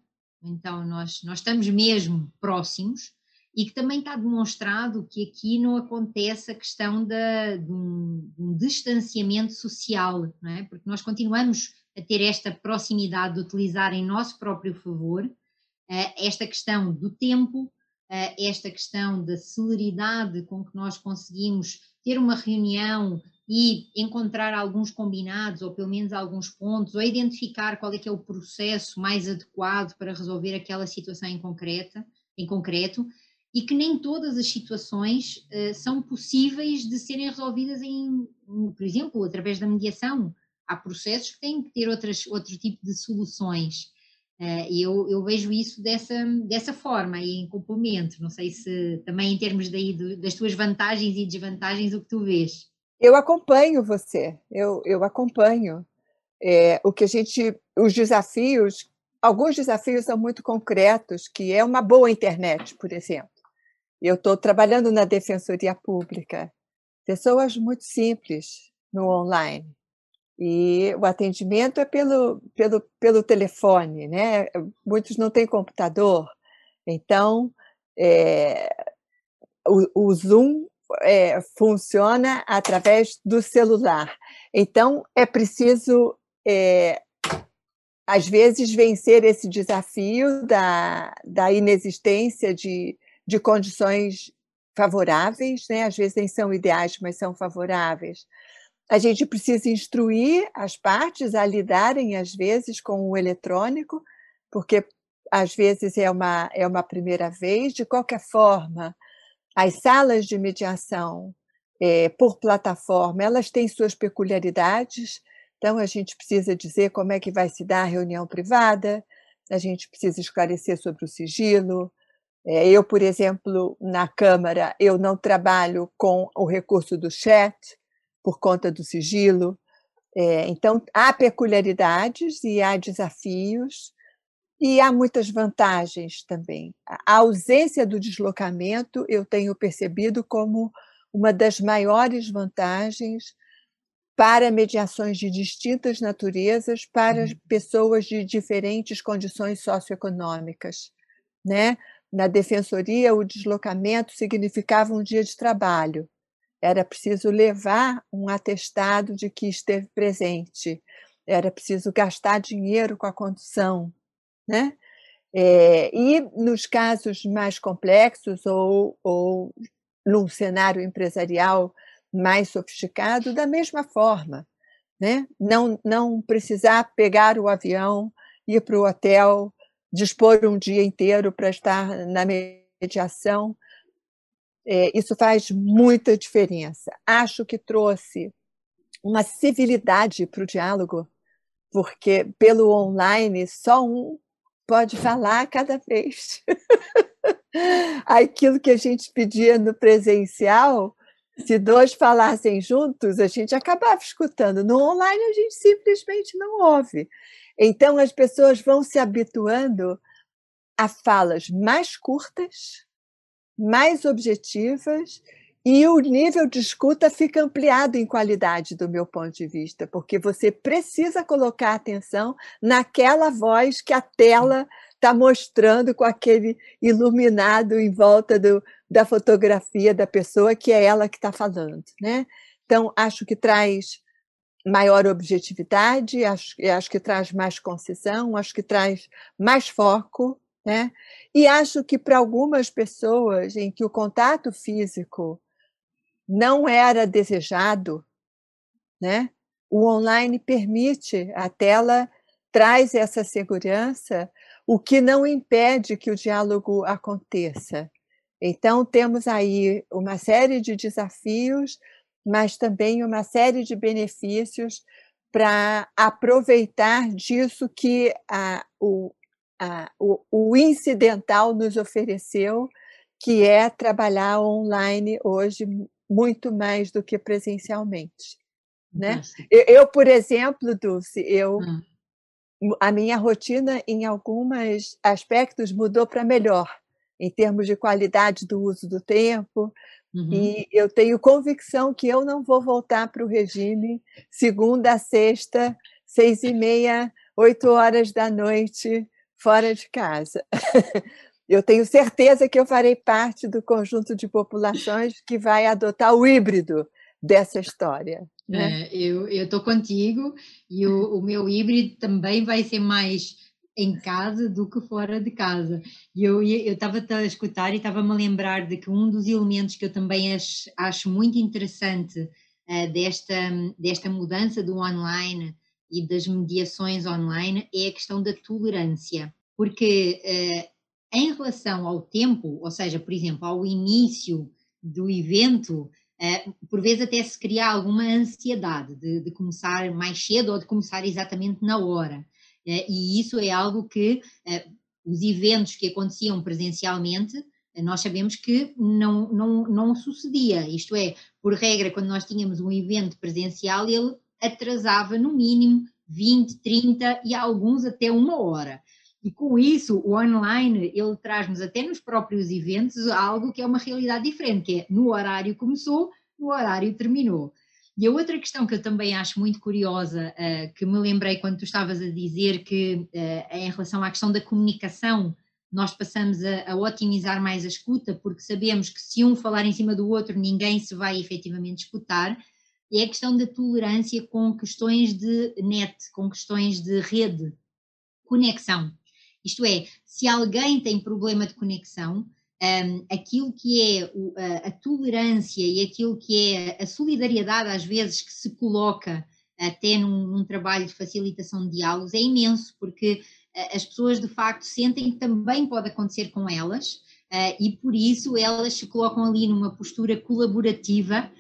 então nós, nós estamos mesmo próximos, e que também está demonstrado que aqui não acontece a questão da, de, um, de um distanciamento social, não é? porque nós continuamos a ter esta proximidade de utilizar em nosso próprio favor eh, esta questão do tempo, eh, esta questão da celeridade com que nós conseguimos ter uma reunião e encontrar alguns combinados, ou pelo menos alguns pontos, ou identificar qual é que é o processo mais adequado para resolver aquela situação em, concreta, em concreto, e que nem todas as situações uh, são possíveis de serem resolvidas em, por exemplo, através da mediação. Há processos que têm que ter outras, outro tipo de soluções. Uh, e eu, eu, vejo isso dessa, dessa forma e em complemento. Não sei se também em termos daí do, das tuas vantagens e desvantagens, o que tu vês. Eu acompanho você, eu, eu acompanho. É, o que a gente, os desafios, alguns desafios são muito concretos, que é uma boa internet, por exemplo. Eu estou trabalhando na defensoria pública, pessoas muito simples no online e o atendimento é pelo, pelo, pelo telefone, né? Muitos não têm computador, então é, o, o, Zoom é, funciona através do celular. Então é preciso, é, às vezes, vencer esse desafio da, da inexistência de, de condições favoráveis, né? às vezes nem são ideais, mas são favoráveis a gente precisa instruir as partes a lidarem, às vezes, com o eletrônico, porque às vezes é uma, é uma primeira vez. De qualquer forma, as salas de mediação é, por plataforma, elas têm suas peculiaridades, então a gente precisa dizer como é que vai se dar a reunião privada, a gente precisa esclarecer sobre o sigilo. É, eu, por exemplo, na Câmara, eu não trabalho com o recurso do chat, por conta do sigilo. É, então, há peculiaridades e há desafios, e há muitas vantagens também. A ausência do deslocamento eu tenho percebido como uma das maiores vantagens para mediações de distintas naturezas para uhum. pessoas de diferentes condições socioeconômicas, né? Na defensoria, o deslocamento significava um dia de trabalho era preciso levar um atestado de que esteve presente, era preciso gastar dinheiro com a condução, né? É, e nos casos mais complexos ou, ou num cenário empresarial mais sofisticado, da mesma forma, né? Não, não precisar pegar o avião, ir para o hotel, dispor um dia inteiro para estar na mediação, é, isso faz muita diferença. Acho que trouxe uma civilidade para o diálogo, porque pelo online só um pode falar cada vez. Aquilo que a gente pedia no presencial, se dois falassem juntos, a gente acabava escutando. No online, a gente simplesmente não ouve. Então, as pessoas vão se habituando a falas mais curtas, mais objetivas e o nível de escuta fica ampliado em qualidade, do meu ponto de vista, porque você precisa colocar atenção naquela voz que a tela está mostrando com aquele iluminado em volta do, da fotografia da pessoa, que é ela que está falando. Né? Então, acho que traz maior objetividade, acho, acho que traz mais concessão, acho que traz mais foco, né? E acho que para algumas pessoas em que o contato físico não era desejado, né? O online permite, a tela traz essa segurança, o que não impede que o diálogo aconteça. Então, temos aí uma série de desafios, mas também uma série de benefícios para aproveitar disso que a, o, a, o, o incidental nos ofereceu, que é trabalhar online hoje muito mais do que presencialmente. Né? Eu, eu, por exemplo, Dulce, eu, hum. a minha rotina em alguns aspectos mudou para melhor, em termos de qualidade do uso do tempo, Uhum. E eu tenho convicção que eu não vou voltar para o regime segunda a sexta, seis e meia, oito horas da noite, fora de casa. eu tenho certeza que eu farei parte do conjunto de populações que vai adotar o híbrido dessa história. Né? É, eu estou contigo e o, o meu híbrido também vai ser mais em casa do que fora de casa. E eu estava a escutar e estava-me a lembrar de que um dos elementos que eu também acho, acho muito interessante uh, desta, desta mudança do online e das mediações online é a questão da tolerância. Porque uh, em relação ao tempo, ou seja, por exemplo, ao início do evento, Uh, por vezes até se cria alguma ansiedade de, de, começar mais cedo ou de começar exatamente na hora. Eh, e isso é algo que eh, os eventos que aconteciam presencialmente, eh, nós sabemos que não, não, não sucedia. Isto é, por regra, quando nós tínhamos um evento presencial, ele atrasava no mínimo 20, 30 e alguns até uma hora. E com isso, o online, ele traz-nos até nos próprios eventos algo que é uma realidade diferente, que é no horário começou, no horário terminou. E a outra questão que eu também acho muito curiosa, uh, que me lembrei quando tu estavas a dizer que uh, em relação à questão da comunicação, nós passamos a, a, otimizar mais a escuta, porque sabemos que se um falar em cima do outro, ninguém se vai efetivamente escutar, é a questão da tolerância com questões de net, com questões de rede, conexão. Isto é, se alguém tem problema de conexão, um, aquilo que é o, a, a, tolerância e aquilo que é a solidariedade, às vezes, que se coloca até num, num trabalho de facilitação de diálogos, é imenso, porque uh, as pessoas de facto sentem que também pode acontecer com elas uh, e por isso elas se colocam ali numa postura colaborativa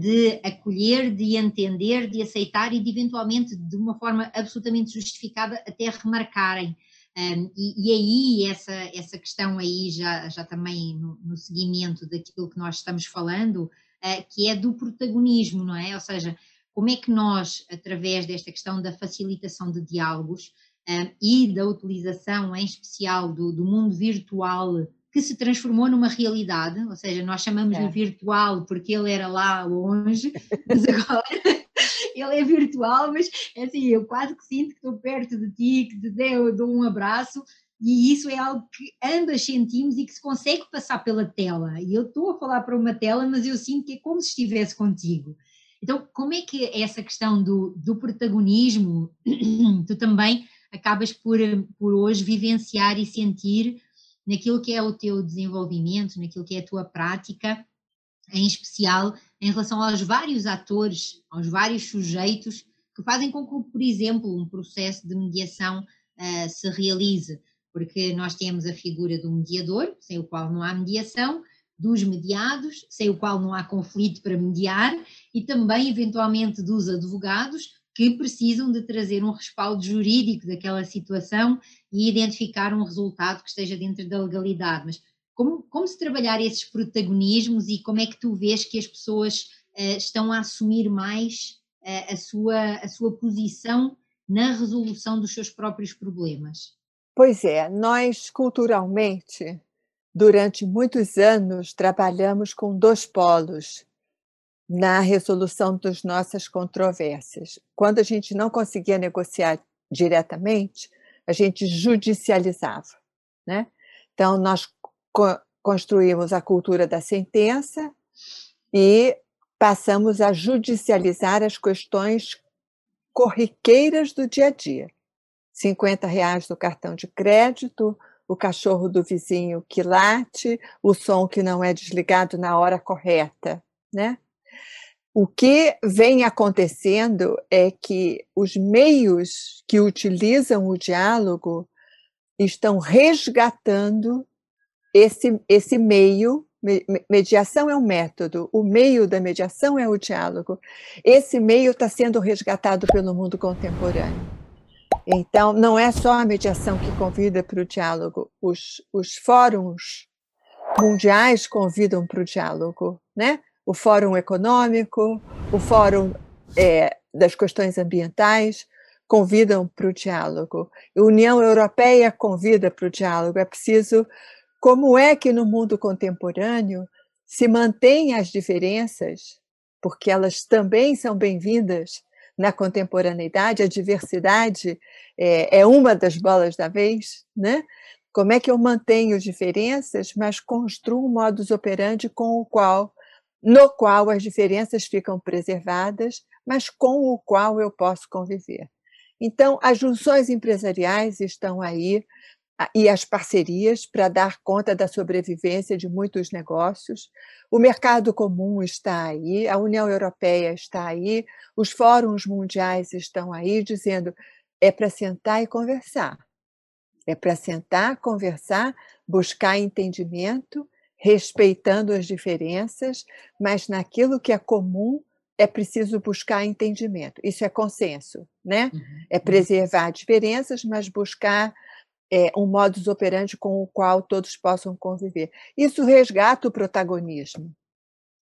de acolher, de entender, de aceitar e de eventualmente, de uma forma absolutamente justificada, até remarcarem um, e, e, aí essa, essa questão aí já, já também no, no seguimento daquilo que nós estamos falando, uh, que é do protagonismo, não é? Ou seja, como é que nós, através desta questão da facilitação de diálogos um, e da utilização em especial do, do mundo virtual que se transformou numa realidade, ou seja, nós chamamos-lhe é. virtual porque ele era lá longe, mas agora ele é virtual, mas é assim, eu quase que sinto que estou perto de ti, que te dou, dou um abraço, e isso é algo que ambas sentimos e que se consegue passar pela tela. E eu estou a falar para uma tela, mas eu sinto que é como se estivesse contigo. Então, como é que essa questão do, do protagonismo, tu também acabas por, por hoje vivenciar e sentir naquilo que é o teu desenvolvimento, naquilo que é a tua prática, em especial em relação aos vários atores, aos vários sujeitos que fazem com que, por exemplo, um processo de mediação uh, se realize, porque nós temos a figura do mediador, sem o qual não há mediação, dos mediados, sem o qual não há conflito para mediar, e também, eventualmente, dos advogados, que precisam de trazer um respaldo jurídico daquela situação e identificar um resultado que esteja dentro da legalidade. Mas como, como se trabalhar esses protagonismos e como é que tu vês que as pessoas uh, estão a assumir mais uh, a, sua, a sua posição na resolução dos seus próprios problemas? Pois é, nós culturalmente, durante muitos anos, trabalhamos com dois polos na resolução das nossas controvérsias. Quando a gente não conseguia negociar diretamente, a gente judicializava, né? Então, nós co construímos a cultura da sentença e passamos a judicializar as questões corriqueiras do dia a dia. 50 reais do cartão de crédito, o cachorro do vizinho que late, o som que não é desligado na hora correta, né? O que vem acontecendo é que os meios que utilizam o diálogo estão resgatando esse, esse meio, mediação é um método, o meio da mediação é o diálogo. Esse meio está sendo resgatado pelo mundo contemporâneo. Então, não é só a mediação que convida para o diálogo, os, os fóruns mundiais convidam para o diálogo, né? O Fórum Econômico, o Fórum é, das Questões Ambientais convidam para o diálogo. A União Europeia convida para o diálogo. É preciso. Como é que no mundo contemporâneo se mantém as diferenças, porque elas também são bem-vindas na contemporaneidade, a diversidade é, é uma das bolas da vez, né? Como é que eu mantenho as diferenças, mas construo um modus operandi com o qual, no qual as diferenças ficam preservadas, mas com o qual eu posso conviver. Então, as junções empresariais estão aí e as parcerias para dar conta da sobrevivência de muitos negócios. O mercado comum está aí, a União Europeia está aí, os fóruns mundiais estão aí dizendo é para sentar e conversar. É para sentar, conversar, buscar entendimento, respeitando as diferenças, mas naquilo que é comum é preciso buscar entendimento. Isso é consenso, né? Uhum. É uhum. preservar diferenças, mas buscar é, um modus operandi com o qual todos possam conviver. Isso resgata o protagonismo,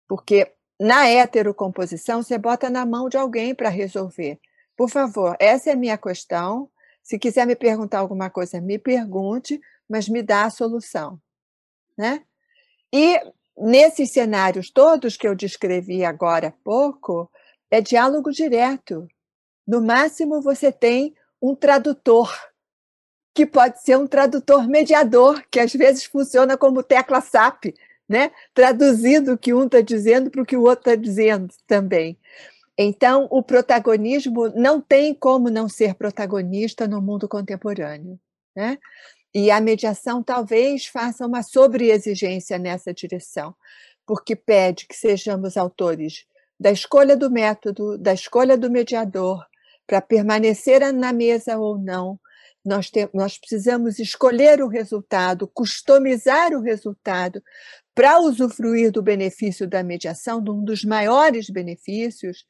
porque na heterocomposição você bota na mão de alguém para resolver. Por favor, essa é a minha questão. Se quiser me perguntar alguma coisa, me pergunte, mas me dá a solução. Né? E nesses cenários todos que eu descrevi agora há pouco, é diálogo direto. No máximo, você tem um tradutor que pode ser um tradutor mediador, que às vezes funciona como tecla SAP, né? traduzindo o que um está dizendo para o que o outro está dizendo também. Então, o protagonismo não tem como não ser protagonista no mundo contemporâneo. Né? E a mediação talvez faça uma sobreexigência nessa direção, porque pede que sejamos autores da escolha do método, da escolha do mediador, para permanecer na mesa ou não, nós, tem, nós precisamos escolher o resultado, customizar o resultado para usufruir do benefício da mediação, de um dos maiores benefícios,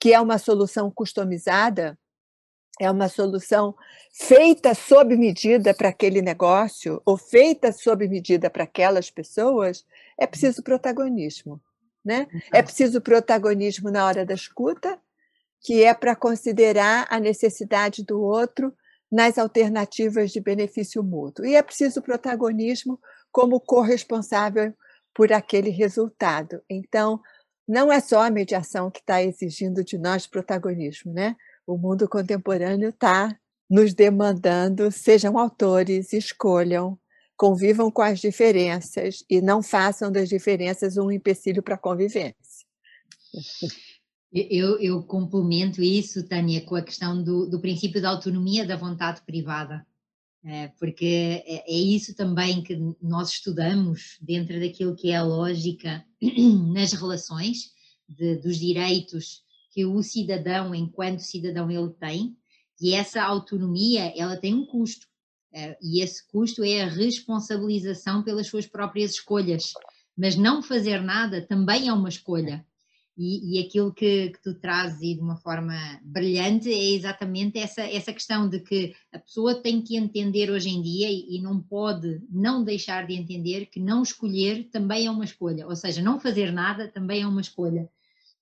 que é uma solução customizada, é uma solução feita sob medida para aquele negócio, ou feita sob medida para aquelas pessoas, é preciso protagonismo. Né? É preciso protagonismo na hora da escuta, que é para considerar a necessidade do outro nas alternativas de benefício mútuo. E é preciso protagonismo como corresponsável por aquele resultado. Então, não é só a mediação que está exigindo de nós protagonismo, né? O mundo contemporâneo está nos demandando, sejam autores, escolham, convivam com as diferenças e não façam das diferenças um empecilho para a convivência. Eu, eu, complemento isso, Tânia, com a questão do, do princípio da autonomia da vontade privada, é, porque é, é, isso também que nós estudamos dentro daquilo que é a lógica nas relações, de, dos direitos que o cidadão, enquanto cidadão, ele tem, e essa autonomia, ela tem um custo, é, e esse custo é a responsabilização pelas suas próprias escolhas, mas não fazer nada também é uma escolha. E, e aquilo que, que, tu trazes de uma forma brilhante é exatamente essa, essa questão de que a pessoa tem que entender hoje em dia e, e não pode não deixar de entender que não escolher também é uma escolha, ou seja, não fazer nada também é uma escolha.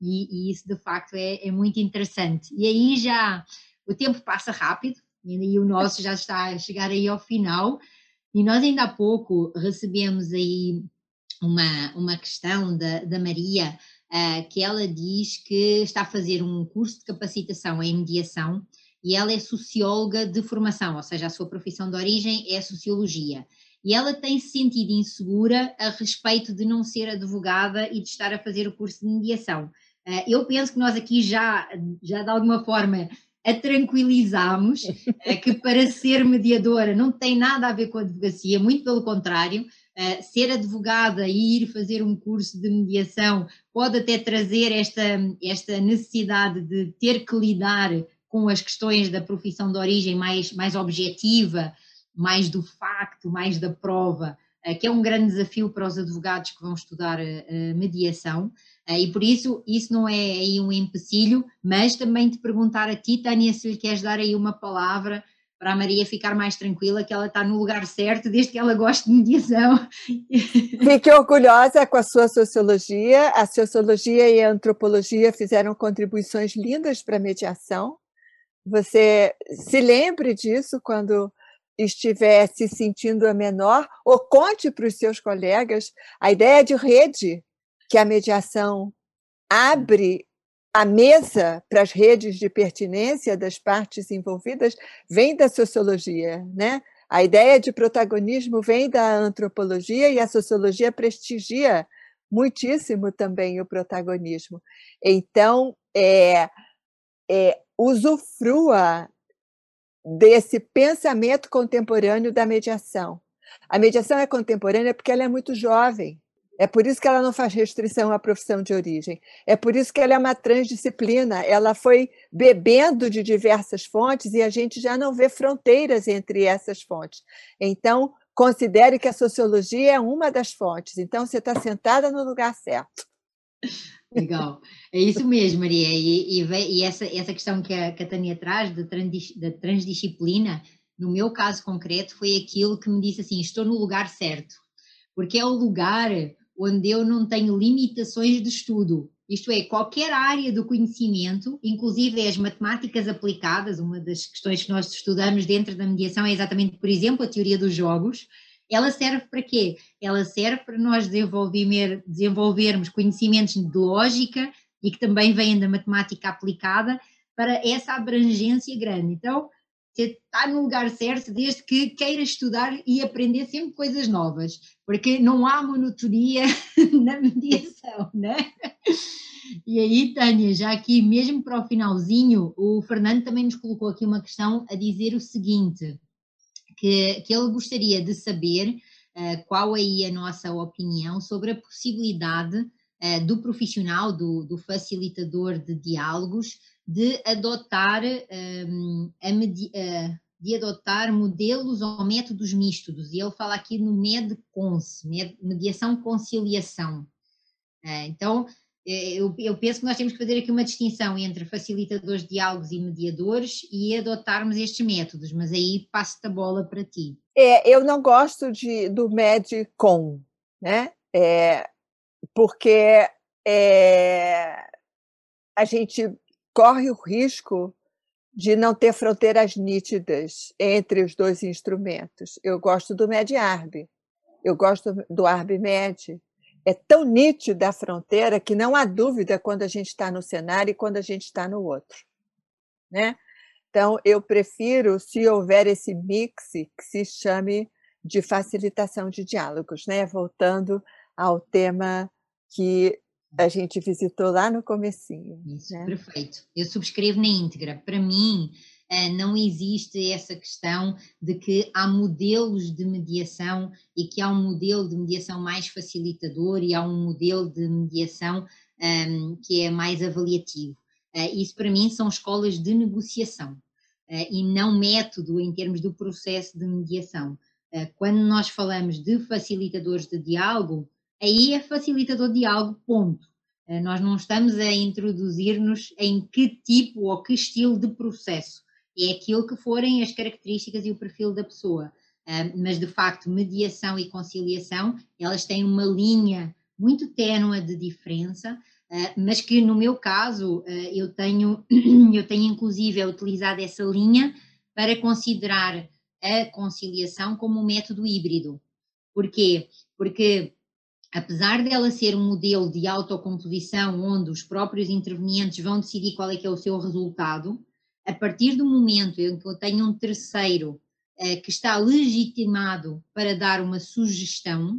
E, e isso de facto é, é, muito interessante. E aí já o tempo passa rápido e o nosso já está a chegar aí ao final. E nós ainda há pouco recebemos aí uma, uma questão da, da Maria uh, que ela diz que está a fazer um curso de capacitação em mediação e ela é socióloga de formação, ou seja, a sua profissão de origem é sociologia. E ela tem se sentido insegura a respeito de não ser advogada e de estar a fazer o curso de mediação. Uh, eu penso que nós aqui já, já de alguma forma a tranquilizamos uh, que para ser mediadora não tem nada a ver com a advocacia, muito pelo contrário, Uh, ser advogada e ir fazer um curso de mediação pode até trazer esta, esta necessidade de ter que lidar com as questões da profissão de origem mais, mais objetiva, mais do facto, mais da prova, que é um grande desafio para os advogados que vão estudar mediação. E por isso, isso não é aí um empecilho, mas também te perguntar a ti, Tânia, se lhe queres dar aí uma palavra para a Maria ficar mais tranquila que ela está no lugar certo, desde que ela goste de mediação. Fique orgulhosa com a sua sociologia. A sociologia e a antropologia fizeram contribuições lindas para a mediação. Você se lembre disso quando estiver se sentindo a menor, ou conte para os seus colegas a ideia de rede que a mediação abre a mesa para as redes de pertinência das partes envolvidas vem da sociologia, né? A ideia de protagonismo vem da antropologia e a sociologia prestigia muitíssimo também o protagonismo. Então, é, é, usufrua desse pensamento contemporâneo da mediação. A mediação é contemporânea porque ela é muito jovem. É por isso que ela não faz restrição à profissão de origem. É por isso que ela é uma transdisciplina. Ela foi bebendo de diversas fontes e a gente já não vê fronteiras entre essas fontes. Então, considere que a sociologia é uma das fontes. Então, você está sentada no lugar certo. Legal, é isso mesmo, Maria. E, e, e essa, essa questão que a, que a Tânia traz da transdisciplina, no meu caso concreto, foi aquilo que me disse assim: estou no lugar certo, porque é o lugar onde eu não tenho limitações de estudo. Isto é, qualquer área do conhecimento, inclusive as matemáticas aplicadas, uma das questões que nós estudamos dentro da mediação é exatamente, por exemplo, a teoria dos jogos. Ela serve para quê? Ela serve para nós desenvolver, desenvolvermos conhecimentos de lógica e que também vêm da matemática aplicada para essa abrangência grande. Então, está no lugar certo desde que queira estudar e aprender sempre coisas novas, porque não há monotonia na mediação, né? E aí, Tânia, já aqui mesmo para o finalzinho, o Fernando também nos colocou aqui uma questão a dizer o seguinte, que, que ele gostaria de saber uh, qual aí a nossa opinião sobre a possibilidade uh, do profissional, do, do facilitador de diálogos, de adotar, um, a, de adotar modelos ou métodos mistos. E ele fala aqui no MEDCONS, mediação conciliação. Uh, então, eh, eu, eu, penso que nós temos que fazer aqui uma distinção entre facilitadores de diálogos e mediadores e adotarmos estes métodos, mas aí passo-te a bola para ti. É, eu não gosto de, do MEDCON, né? É, porque é, a gente corre o risco de não ter fronteiras nítidas entre os dois instrumentos. Eu gosto do MED-ARB, eu gosto do ARB-MED. É tão nítida a fronteira que não há dúvida quando a gente está no cenário e quando a gente está no outro. Né? Então, eu prefiro, se houver esse mix, que se chame de facilitação de diálogos, né? voltando ao tema que a gente visitou lá no comecinho. Isso, né? perfeito. Eu subscrevo na íntegra. Para mim, eh, não existe essa questão de que há modelos de mediação e que há um modelo de mediação mais facilitador e há um modelo de mediação um, ehm, que é mais avaliativo. Uh, isso para mim são escolas de negociação uh, e não método em termos do processo de mediação. Quando nós falamos de facilitadores de diálogo, aí é facilitador de diálogo, ponto. Eh, nós não estamos a introduzir-nos em que tipo ou que estilo de processo. É aquilo que forem as características e o perfil da pessoa. Eh, mas, de facto, mediação e conciliação, elas têm uma linha muito ténua de diferença, eh, mas que no meu caso eu tenho, eu tenho inclusive utilizado essa linha para considerar a conciliação como um método híbrido. Porquê? Porque apesar dela ser um modelo de autocomposição onde os próprios intervenientes vão decidir qual é que é o seu resultado, a partir do momento em que eu tenho um terceiro eh, que está legitimado para dar uma sugestão,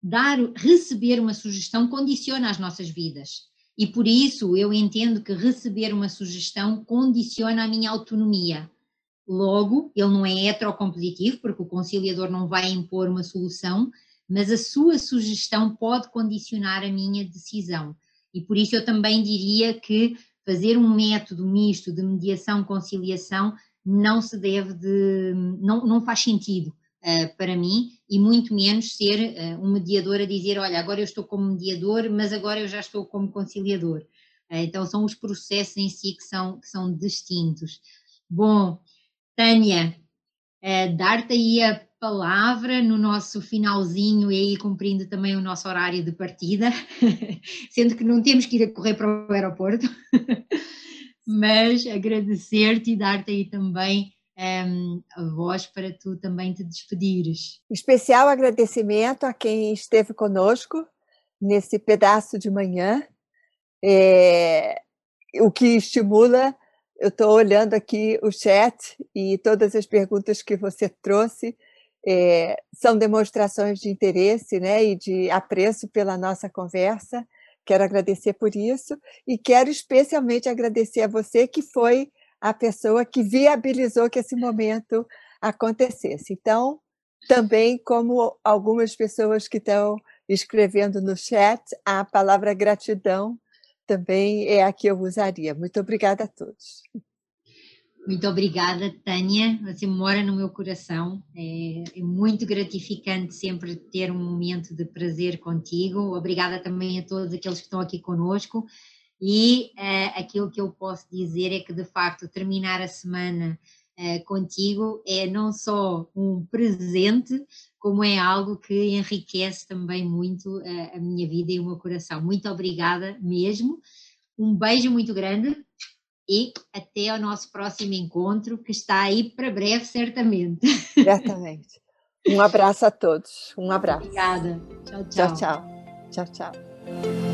dar, receber uma sugestão condiciona as nossas vidas. E por isso eu entendo que receber uma sugestão condiciona a minha autonomia. Logo, ele não é heterocompositivo, porque o conciliador não vai impor uma solução, mas a sua sugestão pode condicionar a minha decisão. E por isso eu também diria que fazer um método misto de mediação-conciliação não se deve de, não, não faz sentido uh, para mim e muito menos ser uh, um mediador a dizer, olha, agora eu estou como mediador, mas agora eu já estou como conciliador. Uh, então são os processos em si que são, que são distintos. Bom, Tânia, dar-te aí a palavra no nosso finalzinho e aí cumprindo também o nosso horário de partida, sendo que não temos que ir a correr para o aeroporto, mas agradecer-te e dar-te aí também um, ehm, a voz para tu também te despedires. Especial agradecimento a quem esteve conosco nesse pedaço de manhã, é, o que estimula eu estou olhando aqui o chat e todas as perguntas que você trouxe é, são demonstrações de interesse né, e de apreço pela nossa conversa. Quero agradecer por isso e quero especialmente agradecer a você que foi a pessoa que viabilizou que esse momento acontecesse. Então, também como algumas pessoas que estão escrevendo no chat, a palavra gratidão também é a que eu usaria. Muito obrigada a todos. Muito obrigada, Tânia. Você mora no meu coração. É, é, muito gratificante sempre ter um momento de prazer contigo. Obrigada também a todos aqueles que estão aqui conosco. E é, aquilo que eu posso dizer é que, de facto, terminar a semana é, contigo é não só um presente, como é algo que enriquece também muito a, a minha vida e o meu coração. Muito obrigada mesmo. Um beijo muito grande e até ao nosso próximo encontro, que está aí para breve, certamente. Certamente. Um abraço a todos. Um abraço. Obrigada. Tchau, tchau. Tchau, tchau. Tchau, tchau.